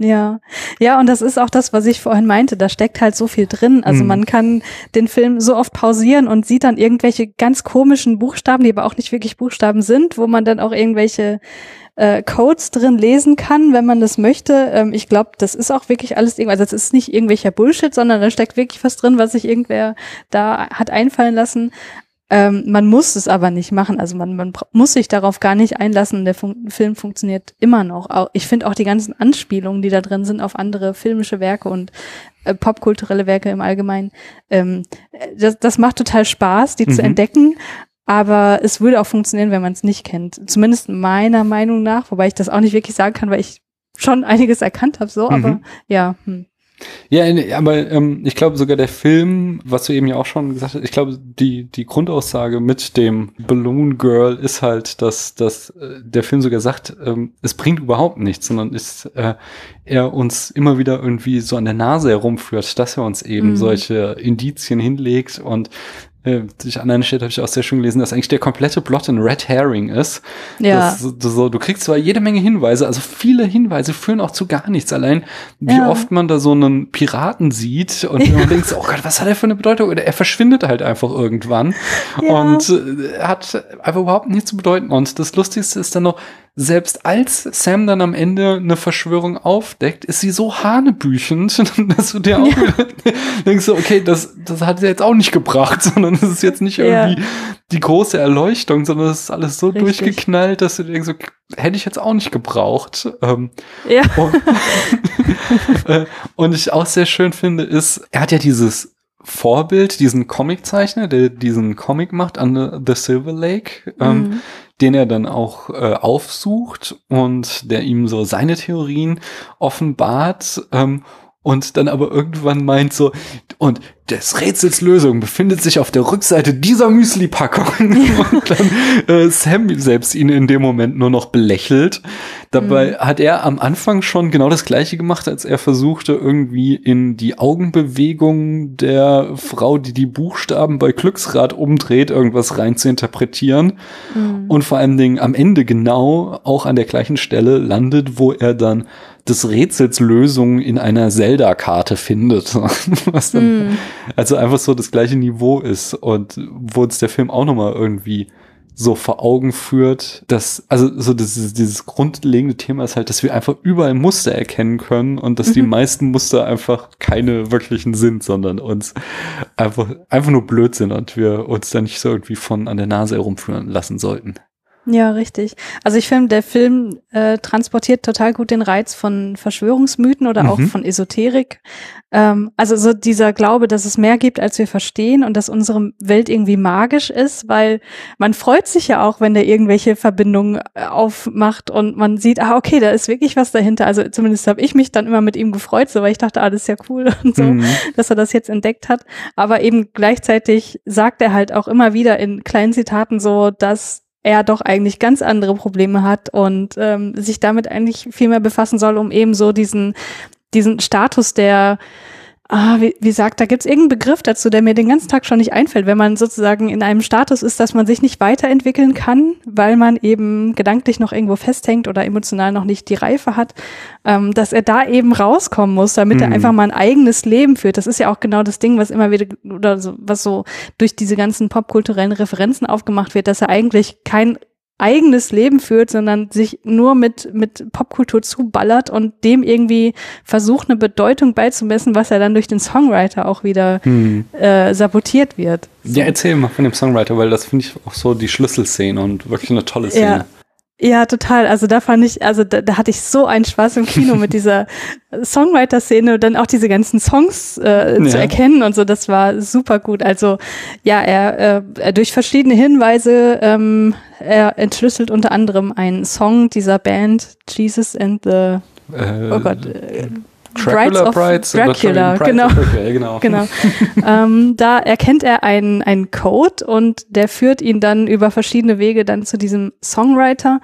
Ja, ja, und das ist auch das, was ich vorhin meinte. Da steckt halt so viel drin. Also mm. man kann den Film so oft pausieren und sieht dann irgendwelche ganz komischen Buchstaben, die aber auch nicht wirklich Buchstaben sind, wo man dann auch irgendwelche äh, Codes drin lesen kann, wenn man das möchte. Ähm, ich glaube, das ist auch wirklich alles irgendwas. Also das ist nicht irgendwelcher Bullshit, sondern da steckt wirklich was drin, was sich irgendwer da hat einfallen lassen. Ähm, man muss es aber nicht machen. Also man, man muss sich darauf gar nicht einlassen. Der Fun Film funktioniert immer noch. Auch, ich finde auch die ganzen Anspielungen, die da drin sind auf andere filmische Werke und äh, popkulturelle Werke im Allgemeinen, ähm, das, das macht total Spaß, die mhm. zu entdecken. Aber es würde auch funktionieren, wenn man es nicht kennt. Zumindest meiner Meinung nach, wobei ich das auch nicht wirklich sagen kann, weil ich schon einiges erkannt habe, so, mhm. aber ja. Hm. Ja, aber ähm, ich glaube sogar der Film, was du eben ja auch schon gesagt hast, ich glaube, die, die Grundaussage mit dem Balloon Girl ist halt, dass, dass äh, der Film sogar sagt, ähm, es bringt überhaupt nichts, sondern ist äh, er uns immer wieder irgendwie so an der Nase herumführt, dass er uns eben mhm. solche Indizien hinlegt und äh, an einer Stelle habe ich auch sehr schön gelesen, dass eigentlich der komplette Plot ein Red Herring ist. Ja. Das, so, du kriegst zwar jede Menge Hinweise, also viele Hinweise führen auch zu gar nichts. Allein, wie ja. oft man da so einen Piraten sieht und ja. man denkt, oh Gott, was hat er für eine Bedeutung? Oder er verschwindet halt einfach irgendwann ja. und äh, hat einfach überhaupt nichts zu bedeuten. Und das Lustigste ist dann noch, selbst als Sam dann am Ende eine Verschwörung aufdeckt, ist sie so hanebüchend, dass du dir auch ja. denkst, okay, das, das hat sie jetzt auch nicht gebracht, sondern es ist jetzt nicht irgendwie ja. die große Erleuchtung, sondern es ist alles so Richtig. durchgeknallt, dass du dir denkst, so, hätte ich jetzt auch nicht gebraucht. Ähm, ja. Und, äh, und ich auch sehr schön finde, ist, er hat ja dieses Vorbild, diesen Comiczeichner, der diesen Comic macht an The Silver Lake. Ähm, mhm den er dann auch äh, aufsucht und der ihm so seine Theorien offenbart. Ähm, und dann aber irgendwann meint so, und des Rätsels Lösung befindet sich auf der Rückseite dieser Müsli-Packung. und dann äh, Sam selbst ihn in dem Moment nur noch belächelt. Dabei mhm. hat er am Anfang schon genau das gleiche gemacht, als er versuchte, irgendwie in die Augenbewegung der Frau, die die Buchstaben bei Glücksrad umdreht, irgendwas rein zu interpretieren. Mhm. Und vor allen Dingen am Ende genau auch an der gleichen Stelle landet, wo er dann des Rätsels Lösung in einer Zelda-Karte findet. Was dann, mm. Also einfach so das gleiche Niveau ist und wo uns der Film auch nochmal irgendwie so vor Augen führt, dass, also so dieses, dieses grundlegende Thema ist halt, dass wir einfach überall Muster erkennen können und dass mhm. die meisten Muster einfach keine wirklichen sind, sondern uns einfach, einfach nur blöd sind und wir uns da nicht so irgendwie von an der Nase herumführen lassen sollten. Ja, richtig. Also ich finde, der Film äh, transportiert total gut den Reiz von Verschwörungsmythen oder mhm. auch von Esoterik. Ähm, also so dieser Glaube, dass es mehr gibt, als wir verstehen und dass unsere Welt irgendwie magisch ist, weil man freut sich ja auch, wenn der irgendwelche Verbindungen äh, aufmacht und man sieht, ah, okay, da ist wirklich was dahinter. Also zumindest habe ich mich dann immer mit ihm gefreut, so weil ich dachte, ah, das ist ja cool und so, mhm. dass er das jetzt entdeckt hat. Aber eben gleichzeitig sagt er halt auch immer wieder in kleinen Zitaten so, dass er doch eigentlich ganz andere Probleme hat und ähm, sich damit eigentlich viel mehr befassen soll, um eben so diesen, diesen Status der ah, wie, wie sagt, da gibt's irgendeinen Begriff dazu, der mir den ganzen Tag schon nicht einfällt, wenn man sozusagen in einem Status ist, dass man sich nicht weiterentwickeln kann, weil man eben gedanklich noch irgendwo festhängt oder emotional noch nicht die Reife hat, ähm, dass er da eben rauskommen muss, damit mhm. er einfach mal ein eigenes Leben führt. Das ist ja auch genau das Ding, was immer wieder oder so, was so durch diese ganzen popkulturellen Referenzen aufgemacht wird, dass er eigentlich kein eigenes Leben führt, sondern sich nur mit, mit Popkultur zuballert und dem irgendwie versucht, eine Bedeutung beizumessen, was er dann durch den Songwriter auch wieder hm. äh, sabotiert wird. So. Ja, erzähl mal von dem Songwriter, weil das finde ich auch so die Schlüsselszene und wirklich eine tolle Szene. Ja. Ja, total. Also da fand ich, also da, da hatte ich so einen Spaß im Kino mit dieser Songwriter-Szene und dann auch diese ganzen Songs äh, ja. zu erkennen und so. Das war super gut. Also ja, er, äh, durch verschiedene Hinweise, ähm, er entschlüsselt unter anderem einen Song dieser Band Jesus and the, äh, oh Gott, äh, Dracula Brides, Dracula, genau. Dracula, genau. genau. ähm, da erkennt er einen, einen Code und der führt ihn dann über verschiedene Wege dann zu diesem Songwriter.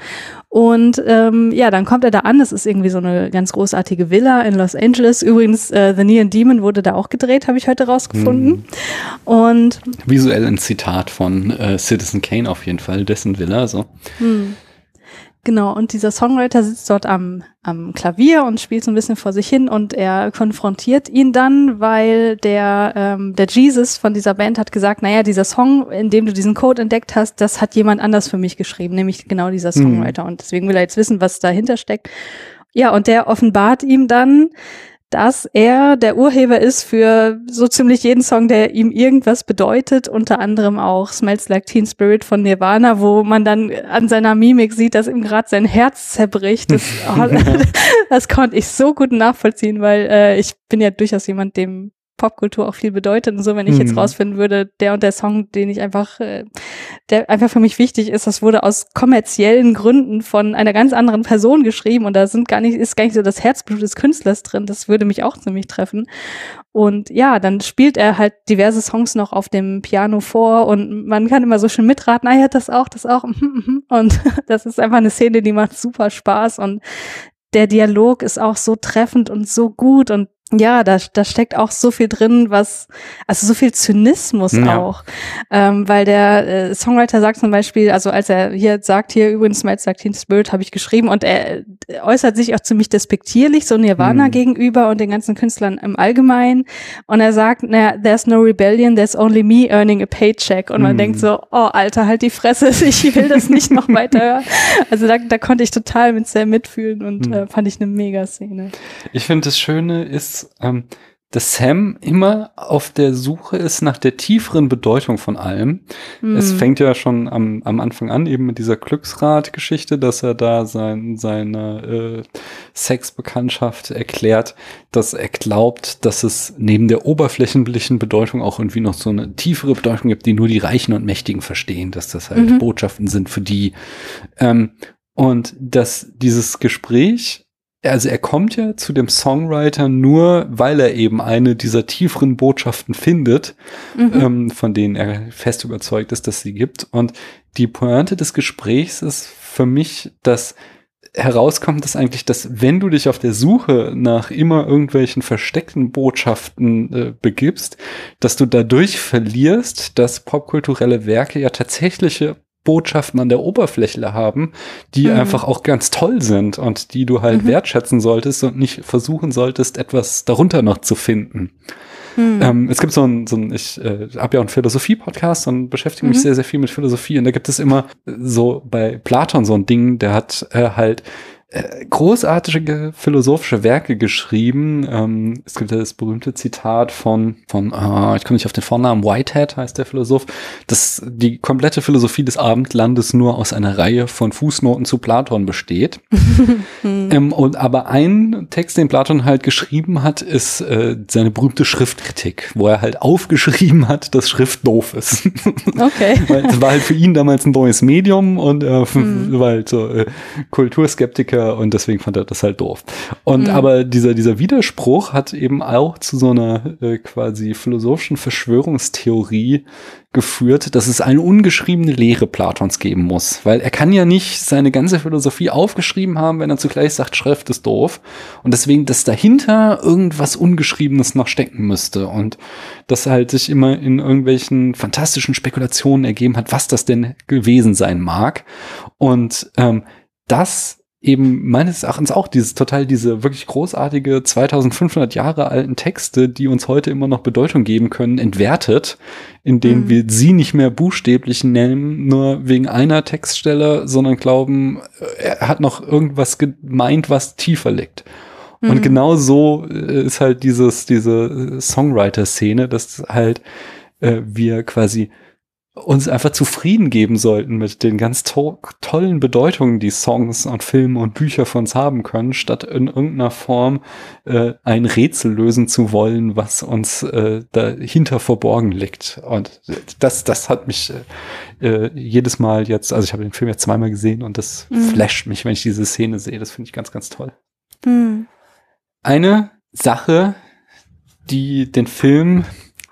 Und ähm, ja, dann kommt er da an. Das ist irgendwie so eine ganz großartige Villa in Los Angeles. Übrigens, äh, The Neon Demon wurde da auch gedreht, habe ich heute rausgefunden. Hm. Und visuell ein Zitat von äh, Citizen Kane auf jeden Fall, dessen Villa so. Hm. Genau, und dieser Songwriter sitzt dort am, am Klavier und spielt so ein bisschen vor sich hin und er konfrontiert ihn dann, weil der, ähm, der Jesus von dieser Band hat gesagt, naja, dieser Song, in dem du diesen Code entdeckt hast, das hat jemand anders für mich geschrieben, nämlich genau dieser mhm. Songwriter. Mhm. Und deswegen will er jetzt wissen, was dahinter steckt. Ja, und der offenbart ihm dann, dass er der Urheber ist für so ziemlich jeden Song, der ihm irgendwas bedeutet, unter anderem auch Smells Like Teen Spirit von Nirvana, wo man dann an seiner Mimik sieht, dass ihm gerade sein Herz zerbricht. Das, oh, das konnte ich so gut nachvollziehen, weil äh, ich bin ja durchaus jemand, dem Popkultur auch viel bedeutet und so, wenn ich jetzt mhm. rausfinden würde, der und der Song, den ich einfach, äh, der einfach für mich wichtig ist, das wurde aus kommerziellen Gründen von einer ganz anderen Person geschrieben und da sind gar nicht, ist gar nicht so das Herzblut des Künstlers drin, das würde mich auch ziemlich treffen. Und ja, dann spielt er halt diverse Songs noch auf dem Piano vor und man kann immer so schön mitraten, ah ja, das auch, das auch. Und das ist einfach eine Szene, die macht super Spaß und der Dialog ist auch so treffend und so gut und ja, da, da steckt auch so viel drin, was, also so viel Zynismus ja. auch. Ähm, weil der äh, Songwriter sagt zum Beispiel, also als er hier sagt, hier übrigens Like Teen Spirit habe ich geschrieben und er äh, äußert sich auch ziemlich despektierlich so Nirvana mhm. gegenüber und den ganzen Künstlern im Allgemeinen. Und er sagt, naja, there's no rebellion, there's only me earning a paycheck. Und man mhm. denkt so, oh Alter, halt die Fresse, ich will das nicht noch weiter hören. Also da, da konnte ich total mit Sam mitfühlen und mhm. äh, fand ich eine mega Szene. Ich finde, das Schöne ist, ähm, dass Sam immer auf der Suche ist nach der tieferen Bedeutung von allem. Mm. Es fängt ja schon am, am Anfang an, eben mit dieser Glücksrad-Geschichte, dass er da sein, seine äh, Sexbekanntschaft erklärt, dass er glaubt, dass es neben der oberflächlichen Bedeutung auch irgendwie noch so eine tiefere Bedeutung gibt, die nur die Reichen und Mächtigen verstehen, dass das halt mhm. Botschaften sind für die. Ähm, und dass dieses Gespräch also er kommt ja zu dem Songwriter nur, weil er eben eine dieser tieferen Botschaften findet, mhm. ähm, von denen er fest überzeugt ist, dass sie gibt. Und die Pointe des Gesprächs ist für mich, dass herauskommt, dass eigentlich, dass wenn du dich auf der Suche nach immer irgendwelchen versteckten Botschaften äh, begibst, dass du dadurch verlierst, dass popkulturelle Werke ja tatsächliche Botschaften an der Oberfläche haben, die mhm. einfach auch ganz toll sind und die du halt mhm. wertschätzen solltest und nicht versuchen solltest, etwas darunter noch zu finden. Mhm. Ähm, es gibt so ein, so ein ich äh, habe ja einen Philosophie-Podcast und beschäftige mich mhm. sehr, sehr viel mit Philosophie und da gibt es immer so bei Platon so ein Ding, der hat äh, halt äh, großartige philosophische Werke geschrieben. Ähm, es gibt ja das berühmte Zitat von, von äh, ich komme nicht auf den Vornamen, Whitehead heißt der Philosoph, dass die komplette Philosophie des Abendlandes nur aus einer Reihe von Fußnoten zu Platon besteht. ähm, und aber ein Text, den Platon halt geschrieben hat, ist äh, seine berühmte Schriftkritik, wo er halt aufgeschrieben hat, dass Schrift doof ist. okay. Weil es war halt für ihn damals ein neues Medium und er hm. war halt so äh, Kulturskeptiker und deswegen fand er das halt doof. Und mhm. aber dieser, dieser Widerspruch hat eben auch zu so einer äh, quasi philosophischen Verschwörungstheorie geführt, dass es eine ungeschriebene Lehre Platons geben muss. Weil er kann ja nicht seine ganze Philosophie aufgeschrieben haben, wenn er zugleich sagt, Schrift ist doof. Und deswegen, dass dahinter irgendwas Ungeschriebenes noch stecken müsste. Und das halt sich immer in irgendwelchen fantastischen Spekulationen ergeben hat, was das denn gewesen sein mag. Und ähm, das eben meines Erachtens auch dieses total diese wirklich großartige 2500 Jahre alten Texte, die uns heute immer noch Bedeutung geben können, entwertet, indem mhm. wir sie nicht mehr buchstäblich nennen, nur wegen einer Textstelle, sondern glauben, er hat noch irgendwas gemeint, was tiefer liegt. Mhm. Und genau so äh, ist halt dieses, diese Songwriter-Szene, dass halt äh, wir quasi uns einfach zufrieden geben sollten mit den ganz to tollen Bedeutungen, die Songs und Filme und Bücher von uns haben können, statt in irgendeiner Form äh, ein Rätsel lösen zu wollen, was uns äh, dahinter verborgen liegt. Und das, das hat mich äh, äh jedes Mal jetzt, also ich habe den Film jetzt zweimal gesehen und das mhm. flasht mich, wenn ich diese Szene sehe. Das finde ich ganz, ganz toll. Mhm. Eine Sache, die den Film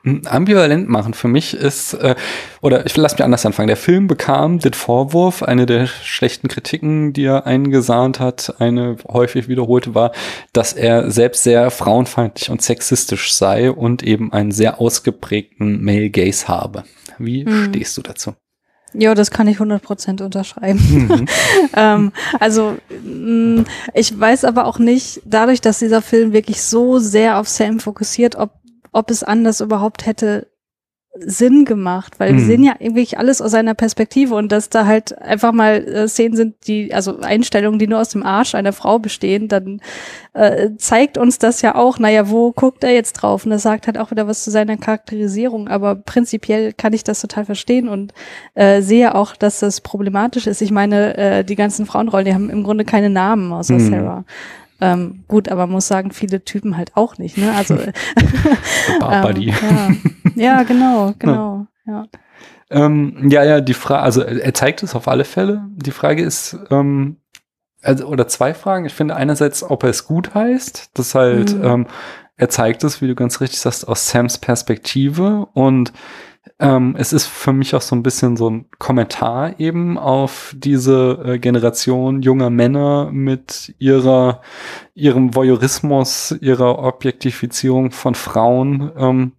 ambivalent machen für mich ist, äh, oder ich lass mich anders anfangen. Der Film bekam den Vorwurf, eine der schlechten Kritiken, die er eingesahnt hat, eine häufig wiederholte war, dass er selbst sehr frauenfeindlich und sexistisch sei und eben einen sehr ausgeprägten Male Gaze habe. Wie hm. stehst du dazu? Ja, das kann ich 100% unterschreiben. Mhm. ähm, also mh, mm, ich weiß aber auch nicht, dadurch, dass dieser Film wirklich so sehr auf Sam fokussiert, ob ob es anders überhaupt hätte Sinn gemacht, weil mhm. wir sehen ja wirklich alles aus seiner Perspektive und dass da halt einfach mal äh, Szenen sind, die, also Einstellungen, die nur aus dem Arsch einer Frau bestehen, dann äh, zeigt uns das ja auch, naja, wo guckt er jetzt drauf? Und das sagt halt auch wieder was zu seiner Charakterisierung, aber prinzipiell kann ich das total verstehen und äh, sehe auch, dass das problematisch ist. Ich meine, äh, die ganzen Frauenrollen, die haben im Grunde keine Namen außer mhm. Sarah. Ähm, gut, aber muss sagen, viele Typen halt auch nicht, ne? Also ähm, ja. ja, genau, genau, ja. Ähm, ja, ja, die Frage, also er zeigt es auf alle Fälle. Die Frage ist, ähm, also, oder zwei Fragen. Ich finde einerseits, ob er es gut heißt, das halt, mhm. ähm, er zeigt es, wie du ganz richtig sagst, aus Sams Perspektive und ähm, es ist für mich auch so ein bisschen so ein Kommentar eben auf diese äh, Generation junger Männer mit ihrer, ihrem Voyeurismus, ihrer Objektifizierung von Frauen, ähm,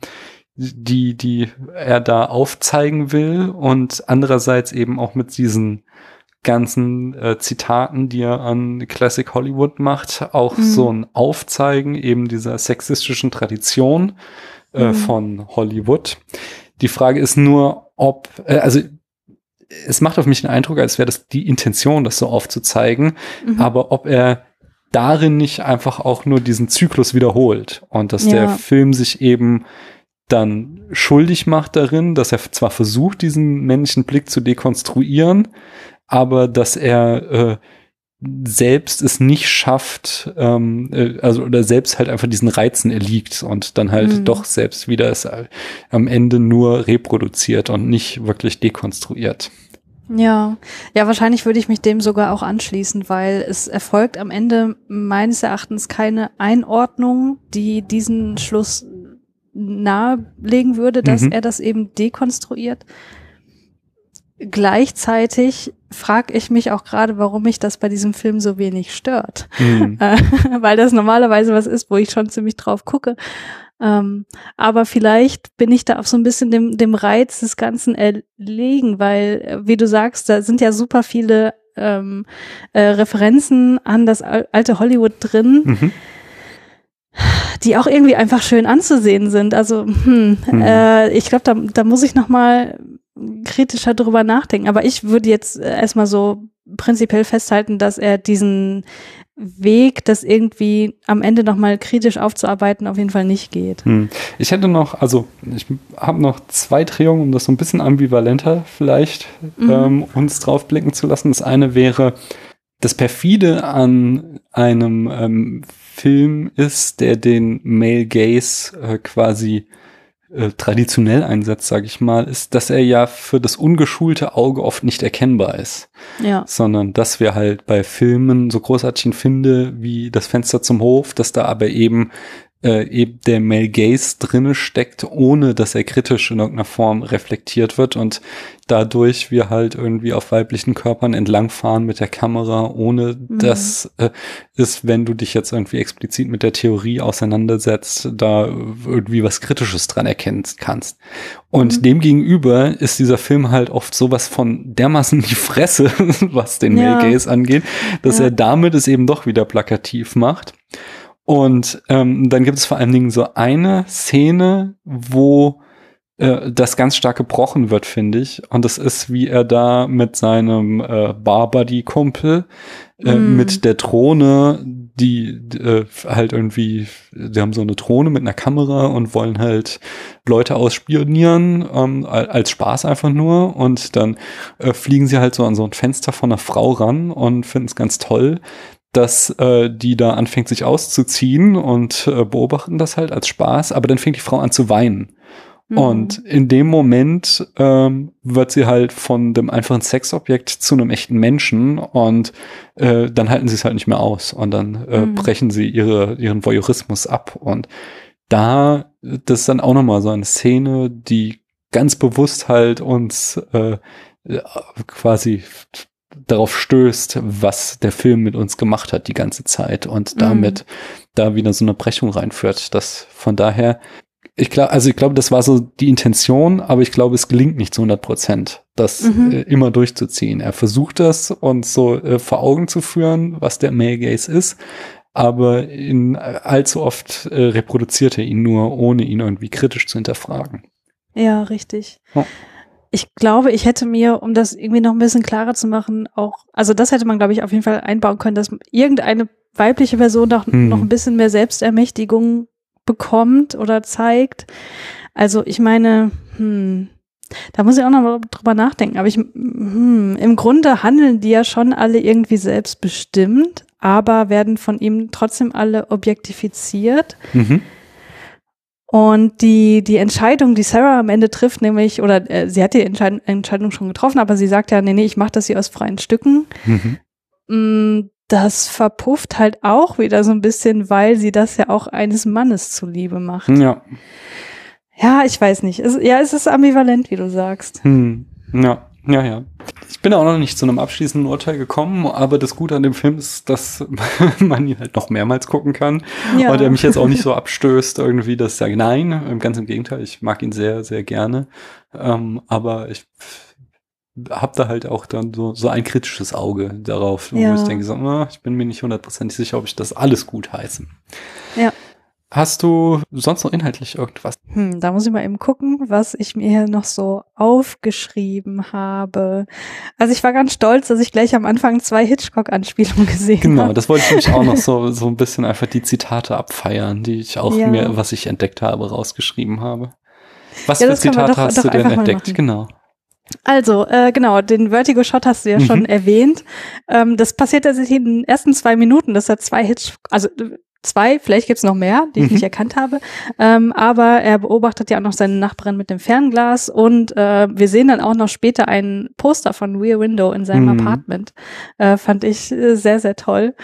die, die er da aufzeigen will und andererseits eben auch mit diesen ganzen äh, Zitaten, die er an Classic Hollywood macht, auch mhm. so ein Aufzeigen eben dieser sexistischen Tradition äh, mhm. von Hollywood. Die Frage ist nur, ob, äh, also es macht auf mich den Eindruck, als wäre das die Intention, das so aufzuzeigen, mhm. aber ob er darin nicht einfach auch nur diesen Zyklus wiederholt und dass ja. der Film sich eben dann schuldig macht darin, dass er zwar versucht, diesen männlichen Blick zu dekonstruieren, aber dass er äh, selbst es nicht schafft, ähm, äh, also oder selbst halt einfach diesen Reizen erliegt und dann halt mhm. doch selbst wieder es äh, am Ende nur reproduziert und nicht wirklich dekonstruiert. Ja, ja, wahrscheinlich würde ich mich dem sogar auch anschließen, weil es erfolgt am Ende meines Erachtens keine Einordnung, die diesen Schluss nahelegen würde, dass mhm. er das eben dekonstruiert. Gleichzeitig frage ich mich auch gerade, warum mich das bei diesem Film so wenig stört. Mhm. Äh, weil das normalerweise was ist, wo ich schon ziemlich drauf gucke. Ähm, aber vielleicht bin ich da auf so ein bisschen dem, dem Reiz des Ganzen erlegen, weil, äh, wie du sagst, da sind ja super viele ähm, äh, Referenzen an das alte Hollywood drin. Mhm die auch irgendwie einfach schön anzusehen sind. Also hm, mhm. äh, ich glaube, da, da muss ich noch mal kritischer drüber nachdenken. Aber ich würde jetzt erstmal so prinzipiell festhalten, dass er diesen Weg, das irgendwie am Ende nochmal kritisch aufzuarbeiten, auf jeden Fall nicht geht. Hm. Ich hätte noch, also ich habe noch zwei Drehungen, um das so ein bisschen ambivalenter vielleicht mhm. ähm, uns drauf blicken zu lassen. Das eine wäre, das perfide an einem ähm, Film ist, der den Male Gaze äh, quasi äh, traditionell einsetzt, sage ich mal, ist, dass er ja für das ungeschulte Auge oft nicht erkennbar ist. Ja. Sondern dass wir halt bei Filmen so großartig finde wie das Fenster zum Hof, dass da aber eben äh, eben der Male Gaze drinne steckt, ohne dass er kritisch in irgendeiner Form reflektiert wird und dadurch wir halt irgendwie auf weiblichen Körpern entlangfahren mit der Kamera, ohne mhm. dass äh, ist, wenn du dich jetzt irgendwie explizit mit der Theorie auseinandersetzt, da irgendwie was Kritisches dran erkennen kannst. Und mhm. dem gegenüber ist dieser Film halt oft sowas von dermaßen die Fresse, was den ja. Male Gaze angeht, dass ja. er damit es eben doch wieder plakativ macht. Und ähm, dann gibt es vor allen Dingen so eine Szene, wo äh, das ganz stark gebrochen wird, finde ich. Und das ist, wie er da mit seinem äh, Barbuddy-Kumpel äh, mm. mit der Drohne, die äh, halt irgendwie, die haben so eine Drohne mit einer Kamera und wollen halt Leute ausspionieren, ähm, als Spaß einfach nur. Und dann äh, fliegen sie halt so an so ein Fenster von einer Frau ran und finden es ganz toll, dass äh, die da anfängt, sich auszuziehen und äh, beobachten das halt als Spaß, aber dann fängt die Frau an zu weinen. Mhm. Und in dem Moment ähm, wird sie halt von dem einfachen Sexobjekt zu einem echten Menschen und äh, dann halten sie es halt nicht mehr aus und dann äh, mhm. brechen sie ihre, ihren Voyeurismus ab. Und da, das ist dann auch nochmal so eine Szene, die ganz bewusst halt uns äh, quasi darauf stößt, was der Film mit uns gemacht hat die ganze Zeit und damit mhm. da wieder so eine Brechung reinführt. Das von daher, ich glaube, also ich glaube, das war so die Intention, aber ich glaube, es gelingt nicht zu 100 Prozent, das mhm. äh, immer durchzuziehen. Er versucht das uns so äh, vor Augen zu führen, was der Male Gaze ist, aber in allzu oft äh, reproduziert er ihn nur, ohne ihn irgendwie kritisch zu hinterfragen. Ja, richtig. Oh. Ich glaube, ich hätte mir, um das irgendwie noch ein bisschen klarer zu machen, auch, also das hätte man, glaube ich, auf jeden Fall einbauen können, dass irgendeine weibliche Person noch, hm. noch ein bisschen mehr Selbstermächtigung bekommt oder zeigt. Also ich meine, hm, da muss ich auch noch mal drüber nachdenken. Aber ich, hm, im Grunde handeln die ja schon alle irgendwie selbstbestimmt, aber werden von ihm trotzdem alle objektifiziert. Mhm. Und die, die Entscheidung, die Sarah am Ende trifft, nämlich, oder äh, sie hat die Entscheid Entscheidung schon getroffen, aber sie sagt ja, nee, nee, ich mache das hier aus freien Stücken. Mhm. Mm, das verpufft halt auch wieder so ein bisschen, weil sie das ja auch eines Mannes zuliebe macht. Ja. Ja, ich weiß nicht. Es, ja, es ist ambivalent, wie du sagst. Hm. Ja, ja, ja. Ich bin auch noch nicht zu einem abschließenden Urteil gekommen, aber das Gute an dem Film ist, dass man ihn halt noch mehrmals gucken kann. Ja. Und er mich jetzt auch nicht so abstößt, irgendwie, dass ich sage, nein, ganz im Gegenteil, ich mag ihn sehr, sehr gerne. Ähm, aber ich habe da halt auch dann so, so ein kritisches Auge darauf, ja. wo ich denke, so, ich bin mir nicht hundertprozentig sicher, ob ich das alles gut heiße. Ja. Hast du sonst noch inhaltlich irgendwas? Hm, da muss ich mal eben gucken, was ich mir hier noch so aufgeschrieben habe. Also ich war ganz stolz, dass ich gleich am Anfang zwei Hitchcock-Anspielungen gesehen genau, habe. Genau, das wollte ich nämlich auch noch so, so ein bisschen einfach die Zitate abfeiern, die ich auch ja. mir, was ich entdeckt habe, rausgeschrieben habe. Was ja, für Zitate doch, hast doch du denn entdeckt? Genau. Also, äh, genau, den Vertigo-Shot hast du ja mhm. schon erwähnt. Ähm, das passiert tatsächlich in den ersten zwei Minuten, dass er zwei Hitchcock, also zwei, vielleicht gibt's noch mehr, die ich mhm. nicht erkannt habe. Ähm, aber er beobachtet ja auch noch seine Nachbarin mit dem Fernglas und äh, wir sehen dann auch noch später ein Poster von Rear Window in seinem mhm. Apartment. Äh, fand ich äh, sehr, sehr toll.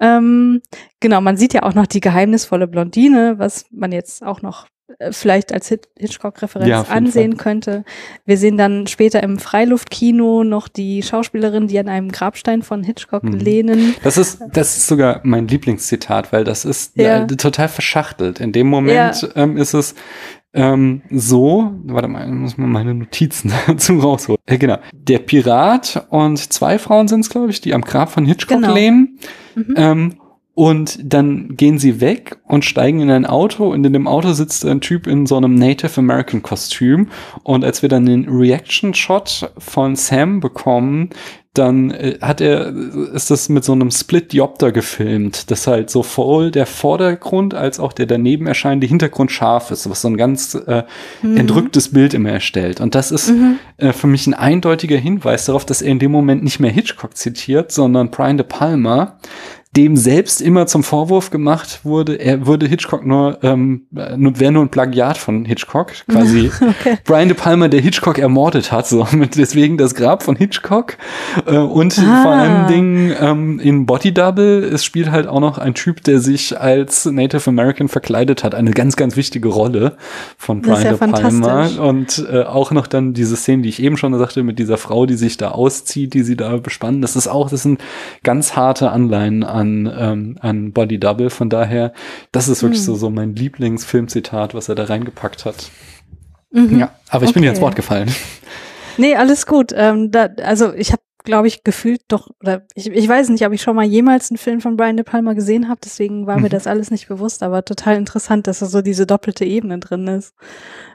Ähm, genau, man sieht ja auch noch die geheimnisvolle Blondine, was man jetzt auch noch vielleicht als Hitchcock-Referenz ja, ansehen Fall. könnte. Wir sehen dann später im Freiluftkino noch die Schauspielerin, die an einem Grabstein von Hitchcock mhm. lehnen. Das ist, das ist sogar mein Lieblingszitat, weil das ist ja. äh, total verschachtelt. In dem Moment ja. ähm, ist es ähm, so, warte mal, muss man meine Notizen dazu rausholen. Äh, genau. Der Pirat und zwei Frauen sind es, glaube ich, die am Grab von Hitchcock genau. lehnen. Mhm. Ähm, und dann gehen sie weg und steigen in ein Auto und in dem Auto sitzt ein Typ in so einem Native American Kostüm. Und als wir dann den Reaction Shot von Sam bekommen, dann äh, hat er, ist das mit so einem Split Diopter gefilmt, dass halt sowohl der Vordergrund als auch der daneben erscheinende Hintergrund scharf ist, was so ein ganz äh, mhm. entrücktes Bild immer erstellt. Und das ist mhm. äh, für mich ein eindeutiger Hinweis darauf, dass er in dem Moment nicht mehr Hitchcock zitiert, sondern Brian De Palma, dem selbst immer zum Vorwurf gemacht wurde, er würde Hitchcock nur, ähm, wäre nur ein Plagiat von Hitchcock, quasi okay. Brian De Palma, der Hitchcock ermordet hat, so mit deswegen das Grab von Hitchcock äh, und ah. vor allen Dingen ähm, in Body Double, es spielt halt auch noch ein Typ, der sich als Native American verkleidet hat, eine ganz, ganz wichtige Rolle von Brian ja De Palma und äh, auch noch dann diese Szene, die ich eben schon sagte, mit dieser Frau, die sich da auszieht, die sie da bespannen, das ist auch, das sind ganz harte Anleihen an an, ähm, an Body Double. Von daher, das ist wirklich mhm. so, so mein Lieblingsfilmzitat, was er da reingepackt hat. Mhm. Ja, aber ich okay. bin dir ins Wort gefallen. Nee, alles gut. Ähm, da, also ich habe glaube ich, gefühlt doch, oder ich, ich weiß nicht, ob ich schon mal jemals einen Film von Brian De Palma gesehen habe, deswegen war mhm. mir das alles nicht bewusst, aber total interessant, dass da so diese doppelte Ebene drin ist.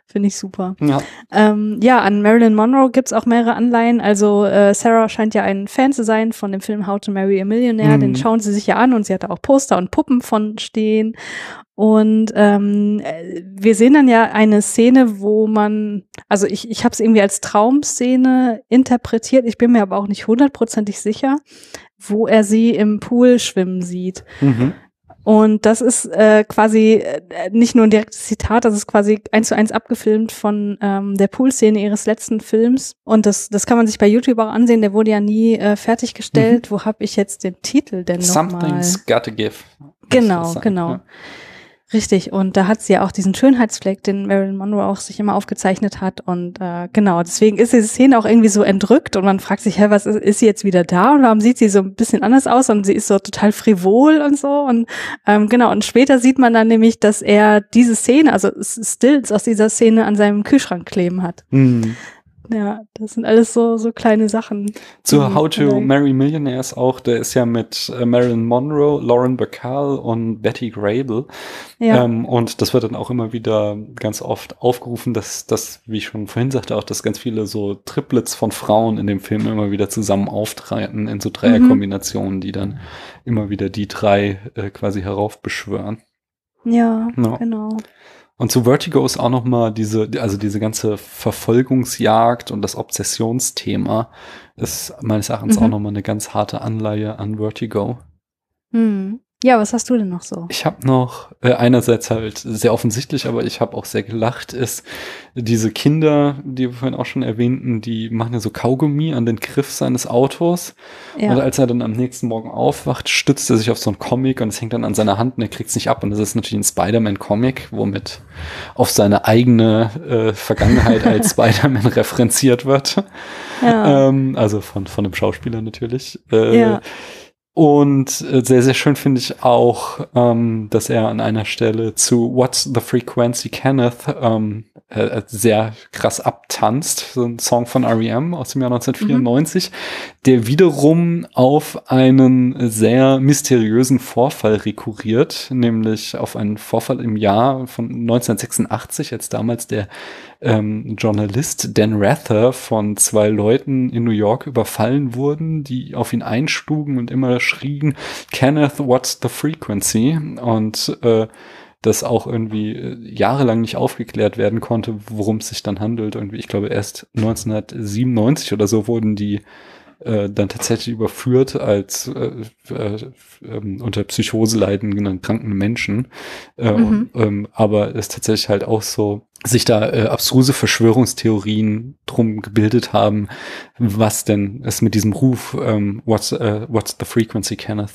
Finde ich super. Ja. Ähm, ja, an Marilyn Monroe gibt's auch mehrere Anleihen. Also äh, Sarah scheint ja ein Fan zu sein von dem Film How to Marry a Millionaire. Mhm. Den schauen sie sich ja an und sie hat da auch Poster und Puppen von stehen. Und ähm, wir sehen dann ja eine Szene, wo man, also ich, ich habe es irgendwie als Traumszene interpretiert, ich bin mir aber auch nicht hundertprozentig sicher, wo er sie im Pool schwimmen sieht. Mhm. Und das ist äh, quasi äh, nicht nur ein direktes Zitat, das ist quasi eins zu eins abgefilmt von ähm, der Poolszene ihres letzten Films. Und das, das kann man sich bei YouTube auch ansehen, der wurde ja nie äh, fertiggestellt. Mhm. Wo habe ich jetzt den Titel denn nochmal? Something's gotta give. Genau, genau. Ja. Richtig, und da hat sie ja auch diesen Schönheitsfleck, den Marilyn Monroe auch sich immer aufgezeichnet hat. Und äh, genau, deswegen ist diese Szene auch irgendwie so entrückt und man fragt sich, hä, was ist, ist sie jetzt wieder da und warum sieht sie so ein bisschen anders aus und sie ist so total frivol und so. Und ähm, genau, und später sieht man dann nämlich, dass er diese Szene, also Stills aus dieser Szene an seinem Kühlschrank kleben hat. Mhm. Ja, das sind alles so, so kleine Sachen. Zu How to Marry Millionaires auch, der ist ja mit äh, Marilyn Monroe, Lauren Bacall und Betty Grable. Ja. Ähm, und das wird dann auch immer wieder ganz oft aufgerufen, dass das, wie ich schon vorhin sagte, auch, dass ganz viele so Triplets von Frauen in dem Film immer wieder zusammen auftreten in so Dreierkombinationen, mhm. die dann immer wieder die drei äh, quasi heraufbeschwören. Ja, no. genau. Und zu Vertigo ist auch noch mal diese, also diese ganze Verfolgungsjagd und das Obsessionsthema ist meines Erachtens mhm. auch noch mal eine ganz harte Anleihe an Vertigo. Mhm. Ja, was hast du denn noch so? Ich habe noch äh, einerseits halt sehr offensichtlich, aber ich habe auch sehr gelacht, ist diese Kinder, die wir vorhin auch schon erwähnten, die machen ja so Kaugummi an den Griff seines Autos. Ja. Und als er dann am nächsten Morgen aufwacht, stützt er sich auf so einen Comic und es hängt dann an seiner Hand und er kriegt es nicht ab. Und das ist natürlich ein Spider-Man-Comic, womit auf seine eigene äh, Vergangenheit als Spider-Man referenziert wird. Ja. Ähm, also von, von dem Schauspieler natürlich. Äh, ja. Und äh, sehr, sehr schön finde ich auch, ähm, dass er an einer Stelle zu What's the Frequency Kenneth ähm, äh, sehr krass abtanzt. So ein Song von R.E.M. aus dem Jahr 1994, mhm. der wiederum auf einen sehr mysteriösen Vorfall rekurriert, nämlich auf einen Vorfall im Jahr von 1986, als damals der ähm, Journalist Dan Rather von zwei Leuten in New York überfallen wurden, die auf ihn einstugen und immer schrien, Kenneth, what's the frequency? Und äh, das auch irgendwie äh, jahrelang nicht aufgeklärt werden konnte, worum es sich dann handelt. Irgendwie, ich glaube, erst 1997 oder so wurden die äh, dann tatsächlich überführt als äh, äh, äh, unter Psychose leidenden kranken Menschen. Äh, mhm. ähm, aber es tatsächlich halt auch so sich da äh, abstruse Verschwörungstheorien drum gebildet haben, was denn es mit diesem Ruf ähm, What's, uh, What's the Frequency Kenneth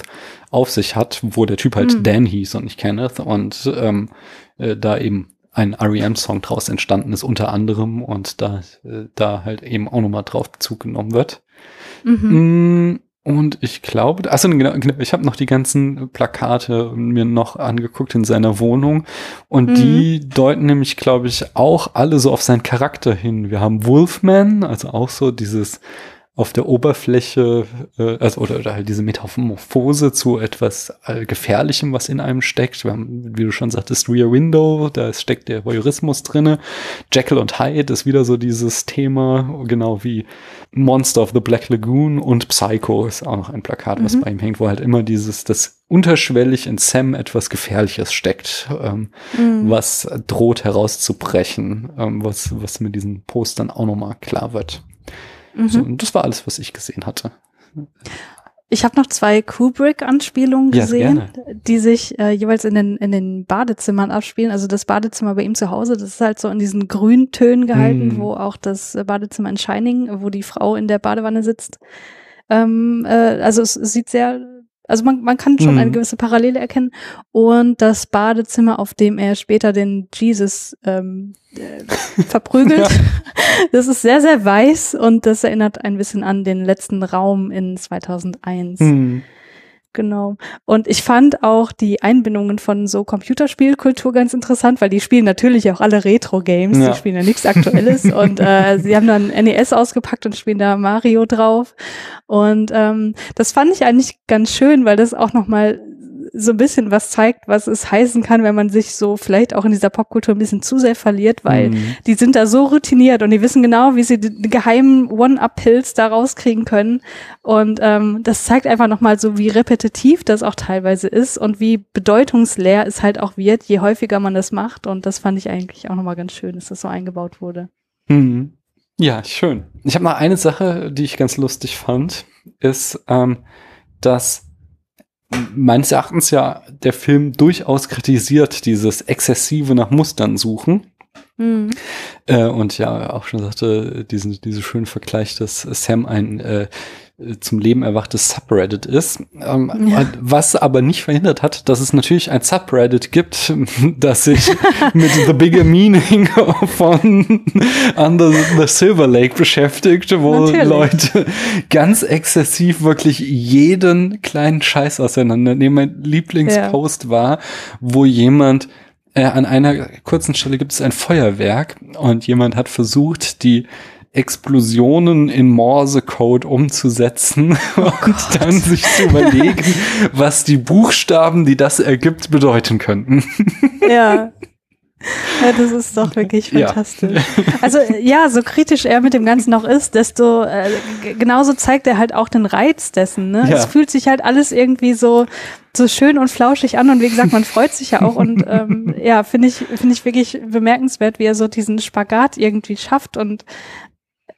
auf sich hat, wo der Typ halt mhm. Dan hieß und nicht Kenneth und ähm, äh, da eben ein REM-Song draus entstanden ist unter anderem und da, äh, da halt eben auch nochmal drauf Bezug genommen wird. Mhm. Mm, und ich glaube, also genau, ich habe noch die ganzen Plakate mir noch angeguckt in seiner Wohnung und mhm. die deuten nämlich, glaube ich, auch alle so auf seinen Charakter hin. Wir haben Wolfman, also auch so dieses auf der Oberfläche, äh, also oder, oder halt diese Metamorphose zu etwas äh, Gefährlichem, was in einem steckt. Wir haben, wie du schon sagtest, Rear Window, da steckt der Voyeurismus drinne. Jekyll und Hyde ist wieder so dieses Thema, genau wie Monster of the Black Lagoon und Psycho ist auch noch ein Plakat, was mhm. bei ihm hängt, wo halt immer dieses, das unterschwellig in Sam etwas Gefährliches steckt, ähm, mhm. was droht herauszubrechen, ähm, was, was mit diesen Postern auch nochmal klar wird. Mhm. So, und das war alles, was ich gesehen hatte. Ich habe noch zwei Kubrick-Anspielungen gesehen, ja, die sich äh, jeweils in den, in den Badezimmern abspielen. Also das Badezimmer bei ihm zu Hause, das ist halt so in diesen Grüntönen gehalten, hm. wo auch das Badezimmer in Shining, wo die Frau in der Badewanne sitzt. Ähm, äh, also es, es sieht sehr also man, man kann schon mhm. eine gewisse Parallele erkennen. Und das Badezimmer, auf dem er später den Jesus ähm, äh, verprügelt, ja. das ist sehr, sehr weiß und das erinnert ein bisschen an den letzten Raum in 2001. Mhm. Genau. Und ich fand auch die Einbindungen von so Computerspielkultur ganz interessant, weil die spielen natürlich auch alle Retro-Games, ja. die spielen ja nichts Aktuelles und äh, sie haben dann NES ausgepackt und spielen da Mario drauf. Und ähm, das fand ich eigentlich ganz schön, weil das auch nochmal so ein bisschen was zeigt, was es heißen kann, wenn man sich so vielleicht auch in dieser Popkultur ein bisschen zu sehr verliert, weil mhm. die sind da so routiniert und die wissen genau, wie sie die, geheimen One-Up-Pills da rauskriegen können. Und ähm, das zeigt einfach nochmal so, wie repetitiv das auch teilweise ist und wie bedeutungsleer es halt auch wird, je häufiger man das macht. Und das fand ich eigentlich auch nochmal ganz schön, dass das so eingebaut wurde. Mhm. Ja, schön. Ich habe noch eine Sache, die ich ganz lustig fand, ist, ähm, dass meines Erachtens ja der Film durchaus kritisiert, dieses exzessive nach Mustern suchen. Mhm. Äh, und ja, auch schon sagte, diesen, diese schönen Vergleich, dass Sam ein äh, zum Leben erwachtes Subreddit ist, ähm, ja. was aber nicht verhindert hat, dass es natürlich ein Subreddit gibt, das sich mit The Bigger Meaning von Under the Silver Lake beschäftigt, wo natürlich. Leute ganz exzessiv wirklich jeden kleinen Scheiß auseinandernehmen. Mein Lieblingspost ja. war, wo jemand äh, an einer kurzen Stelle gibt es ein Feuerwerk und jemand hat versucht, die Explosionen in Morsecode umzusetzen oh und dann sich zu überlegen, was die Buchstaben, die das ergibt, bedeuten könnten. Ja. Ja, das ist doch wirklich fantastisch. Ja. Also ja, so kritisch er mit dem Ganzen noch ist, desto äh, genauso zeigt er halt auch den Reiz dessen. Ne? Ja. Es fühlt sich halt alles irgendwie so so schön und flauschig an und wie gesagt, man freut sich ja auch und ähm, ja, finde ich finde ich wirklich bemerkenswert, wie er so diesen Spagat irgendwie schafft und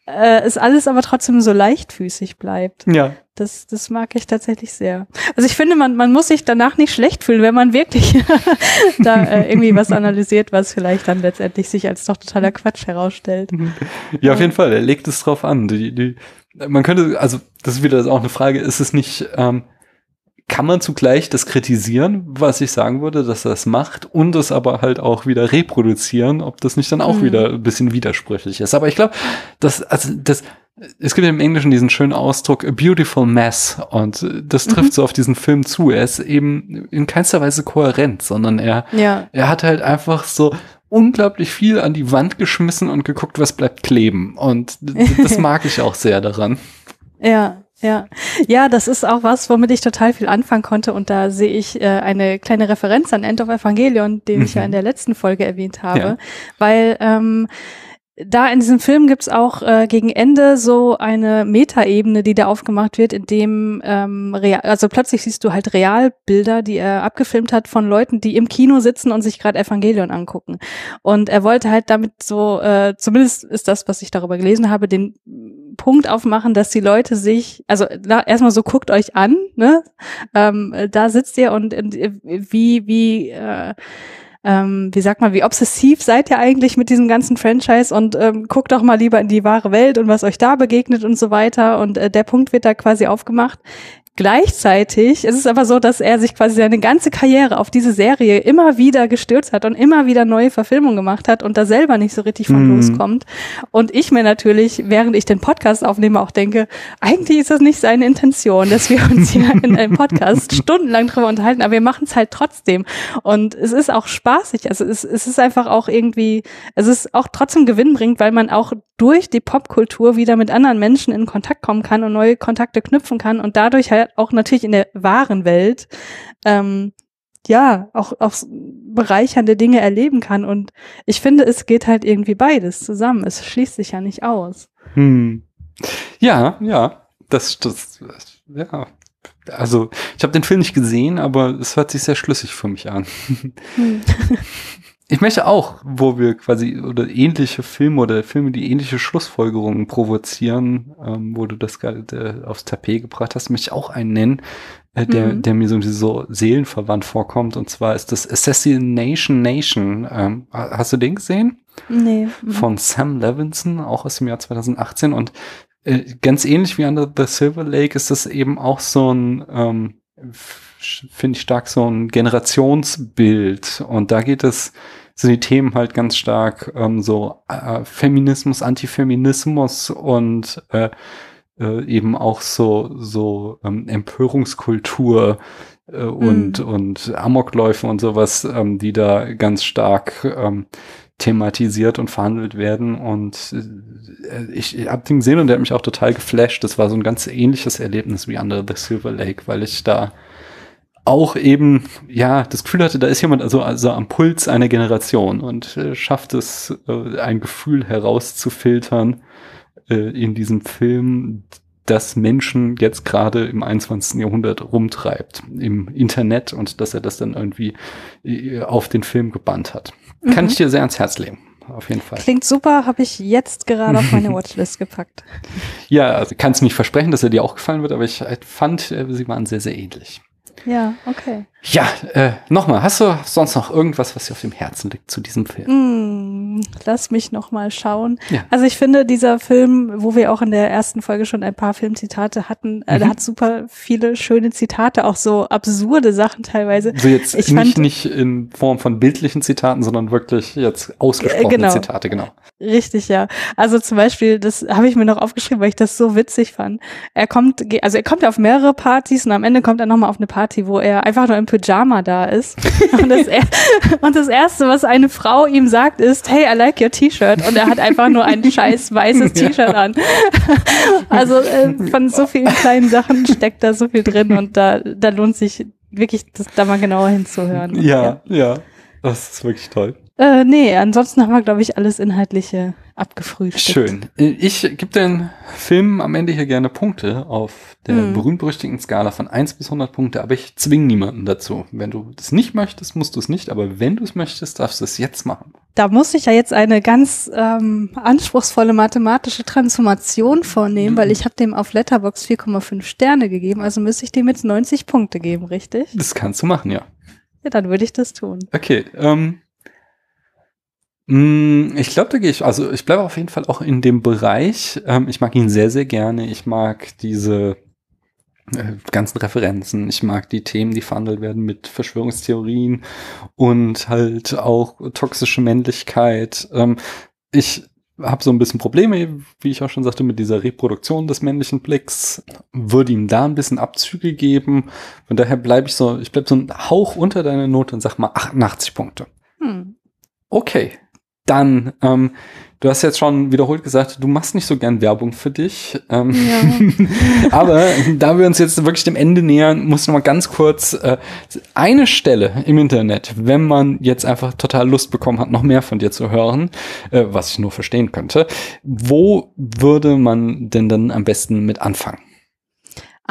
äh, es alles aber trotzdem so leichtfüßig bleibt. Ja. Das, das mag ich tatsächlich sehr. Also ich finde, man, man muss sich danach nicht schlecht fühlen, wenn man wirklich da äh, irgendwie was analysiert, was vielleicht dann letztendlich sich als doch totaler Quatsch herausstellt. Ja, auf jeden Fall. Er legt es drauf an. Die, die, man könnte, also das ist wieder auch eine Frage, ist es nicht, ähm, kann man zugleich das kritisieren, was ich sagen würde, dass er das macht und es aber halt auch wieder reproduzieren, ob das nicht dann auch mhm. wieder ein bisschen widersprüchlich ist. Aber ich glaube, dass, also das, es gibt im Englischen diesen schönen Ausdruck, a beautiful mess und das trifft mhm. so auf diesen Film zu. Er ist eben in keinster Weise kohärent, sondern er, ja. er hat halt einfach so unglaublich viel an die Wand geschmissen und geguckt, was bleibt kleben. Und das mag ich auch sehr daran. Ja, ja, ja, das ist auch was, womit ich total viel anfangen konnte. Und da sehe ich äh, eine kleine Referenz an End of Evangelion, den mhm. ich ja in mhm. der letzten Folge erwähnt habe, ja. weil ähm, da in diesem Film gibt's auch äh, gegen Ende so eine Metaebene, die da aufgemacht wird, in dem ähm, real, also plötzlich siehst du halt Realbilder, die er abgefilmt hat von Leuten, die im Kino sitzen und sich gerade Evangelion angucken. Und er wollte halt damit so, äh, zumindest ist das, was ich darüber gelesen habe, den Punkt aufmachen, dass die Leute sich, also na, erstmal so guckt euch an, ne? Ähm, da sitzt ihr und, und wie, wie äh, ähm, wie sagt man, wie obsessiv seid ihr eigentlich mit diesem ganzen Franchise und ähm, guckt doch mal lieber in die wahre Welt und was euch da begegnet und so weiter. Und äh, der Punkt wird da quasi aufgemacht. Gleichzeitig ist es aber so, dass er sich quasi seine ganze Karriere auf diese Serie immer wieder gestürzt hat und immer wieder neue Verfilmungen gemacht hat und da selber nicht so richtig von mhm. loskommt. Und ich mir natürlich, während ich den Podcast aufnehme, auch denke, eigentlich ist das nicht seine Intention, dass wir uns hier in einem Podcast stundenlang drüber unterhalten, aber wir machen es halt trotzdem. Und es ist auch spaßig. Also es, es ist einfach auch irgendwie, es ist auch trotzdem gewinnbringend, weil man auch durch die Popkultur wieder mit anderen Menschen in Kontakt kommen kann und neue Kontakte knüpfen kann und dadurch halt auch natürlich in der wahren Welt ähm, ja auch auch bereichernde Dinge erleben kann. Und ich finde es geht halt irgendwie beides zusammen. Es schließt sich ja nicht aus. Hm. ja ja das das ja. Also ich habe den Film nicht gesehen aber es hört sich sehr schlüssig für mich an. Hm. Ich möchte auch, wo wir quasi oder ähnliche Filme oder Filme, die ähnliche Schlussfolgerungen provozieren, ähm, wo du das gerade äh, aufs Tapet gebracht hast, möchte ich auch einen nennen, äh, der, mhm. der mir so, so seelenverwandt vorkommt. Und zwar ist das Assassination Nation. Ähm, hast du den gesehen? Nee. Mhm. Von Sam Levinson, auch aus dem Jahr 2018. Und äh, ganz ähnlich wie Under the Silver Lake ist das eben auch so ein ähm, finde ich stark so ein Generationsbild. Und da geht es sind die Themen halt ganz stark ähm, so äh, Feminismus, Antifeminismus und äh, äh, eben auch so so ähm, Empörungskultur äh, und mhm. und Amokläufe und sowas, ähm, die da ganz stark ähm, thematisiert und verhandelt werden und äh, ich, ich habe den gesehen und der hat mich auch total geflasht. Das war so ein ganz ähnliches Erlebnis wie Under the Silver Lake, weil ich da auch eben, ja, das Gefühl hatte, da ist jemand also, also am Puls einer Generation und äh, schafft es, äh, ein Gefühl herauszufiltern äh, in diesem Film, das Menschen jetzt gerade im 21. Jahrhundert rumtreibt im Internet und dass er das dann irgendwie äh, auf den Film gebannt hat. Mhm. Kann ich dir sehr ans Herz legen. Auf jeden Fall. Klingt super, habe ich jetzt gerade auf meine Watchlist gepackt. Ja, also kannst nicht versprechen, dass er dir auch gefallen wird, aber ich fand, äh, sie waren sehr, sehr ähnlich. Ja, okay. Ja, äh, nochmal, hast du sonst noch irgendwas, was dir auf dem Herzen liegt zu diesem Film? Mm, lass mich nochmal schauen. Ja. Also ich finde, dieser Film, wo wir auch in der ersten Folge schon ein paar Filmzitate hatten, äh, mhm. der hat super viele schöne Zitate, auch so absurde Sachen teilweise. So jetzt ich nicht, fand, nicht in Form von bildlichen Zitaten, sondern wirklich jetzt ausgesprochene genau. Zitate, genau. Richtig, ja. Also zum Beispiel, das habe ich mir noch aufgeschrieben, weil ich das so witzig fand. Er kommt, also er kommt auf mehrere Partys und am Ende kommt er nochmal auf eine Party, wo er einfach nur im Pyjama da ist. und, das, und das Erste, was eine Frau ihm sagt, ist, hey, hey, I like your T-Shirt. Und er hat einfach nur ein scheiß weißes T-Shirt an. also äh, von so vielen kleinen Sachen steckt da so viel drin und da, da lohnt sich wirklich, das, da mal genauer hinzuhören. Ja, ja, ja. Das ist wirklich toll. Äh, nee, ansonsten haben wir, glaube ich, alles Inhaltliche abgefrühstückt. Schön. Ich gebe den Film am Ende hier gerne Punkte auf der hm. berühmt-berüchtigten Skala von 1 bis 100 Punkte, aber ich zwinge niemanden dazu. Wenn du das nicht möchtest, musst du es nicht, aber wenn du es möchtest, darfst du es jetzt machen. Da muss ich ja jetzt eine ganz ähm, anspruchsvolle mathematische Transformation vornehmen, mhm. weil ich habe dem auf Letterbox 4,5 Sterne gegeben, also müsste ich dem jetzt 90 Punkte geben, richtig? Das kannst du machen, ja. Ja, dann würde ich das tun. Okay, ähm, ich glaube, da gehe ich, also ich bleibe auf jeden Fall auch in dem Bereich. Ähm, ich mag ihn sehr, sehr gerne. Ich mag diese äh, ganzen Referenzen. Ich mag die Themen, die verhandelt werden mit Verschwörungstheorien und halt auch toxische Männlichkeit. Ähm, ich habe so ein bisschen Probleme, wie ich auch schon sagte, mit dieser Reproduktion des männlichen Blicks. Würde ihm da ein bisschen Abzüge geben. Von daher bleibe ich so, ich bleibe so ein Hauch unter deiner Note und sag mal 88 Punkte. Hm. Okay, dann, ähm, du hast jetzt schon wiederholt gesagt, du machst nicht so gern Werbung für dich. Ähm, ja. aber da wir uns jetzt wirklich dem Ende nähern, muss ich noch mal ganz kurz äh, eine Stelle im Internet, wenn man jetzt einfach total Lust bekommen hat, noch mehr von dir zu hören, äh, was ich nur verstehen könnte, wo würde man denn dann am besten mit anfangen?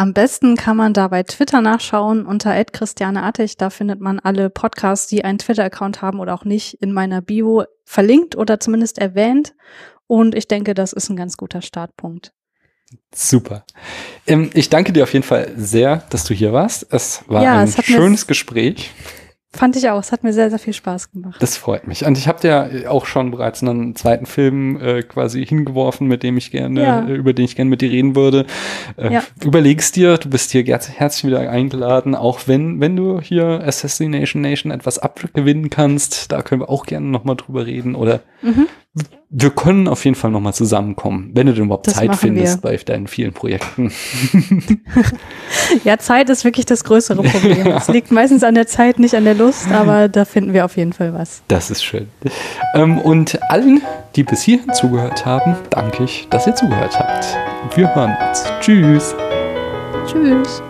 Am besten kann man da bei Twitter nachschauen unter @christianeartig. Da findet man alle Podcasts, die einen Twitter-Account haben oder auch nicht, in meiner Bio verlinkt oder zumindest erwähnt. Und ich denke, das ist ein ganz guter Startpunkt. Super. Ähm, ich danke dir auf jeden Fall sehr, dass du hier warst. Es war ja, ein es schönes Gespräch. Fand ich auch. Es hat mir sehr, sehr viel Spaß gemacht. Das freut mich. Und ich habe dir auch schon bereits einen zweiten Film äh, quasi hingeworfen, mit dem ich gerne, ja. äh, über den ich gerne mit dir reden würde. Äh, ja. Überlegst dir, du bist hier herzlich wieder eingeladen, auch wenn, wenn du hier Assassination Nation etwas abgewinnen kannst, da können wir auch gerne nochmal drüber reden. Oder mhm wir können auf jeden Fall nochmal zusammenkommen, wenn du denn überhaupt das Zeit findest wir. bei deinen vielen Projekten. ja, Zeit ist wirklich das größere Problem. Es ja. liegt meistens an der Zeit, nicht an der Lust, aber da finden wir auf jeden Fall was. Das ist schön. Ähm, und allen, die bis hierhin zugehört haben, danke ich, dass ihr zugehört habt. Wir hören uns. Tschüss. Tschüss.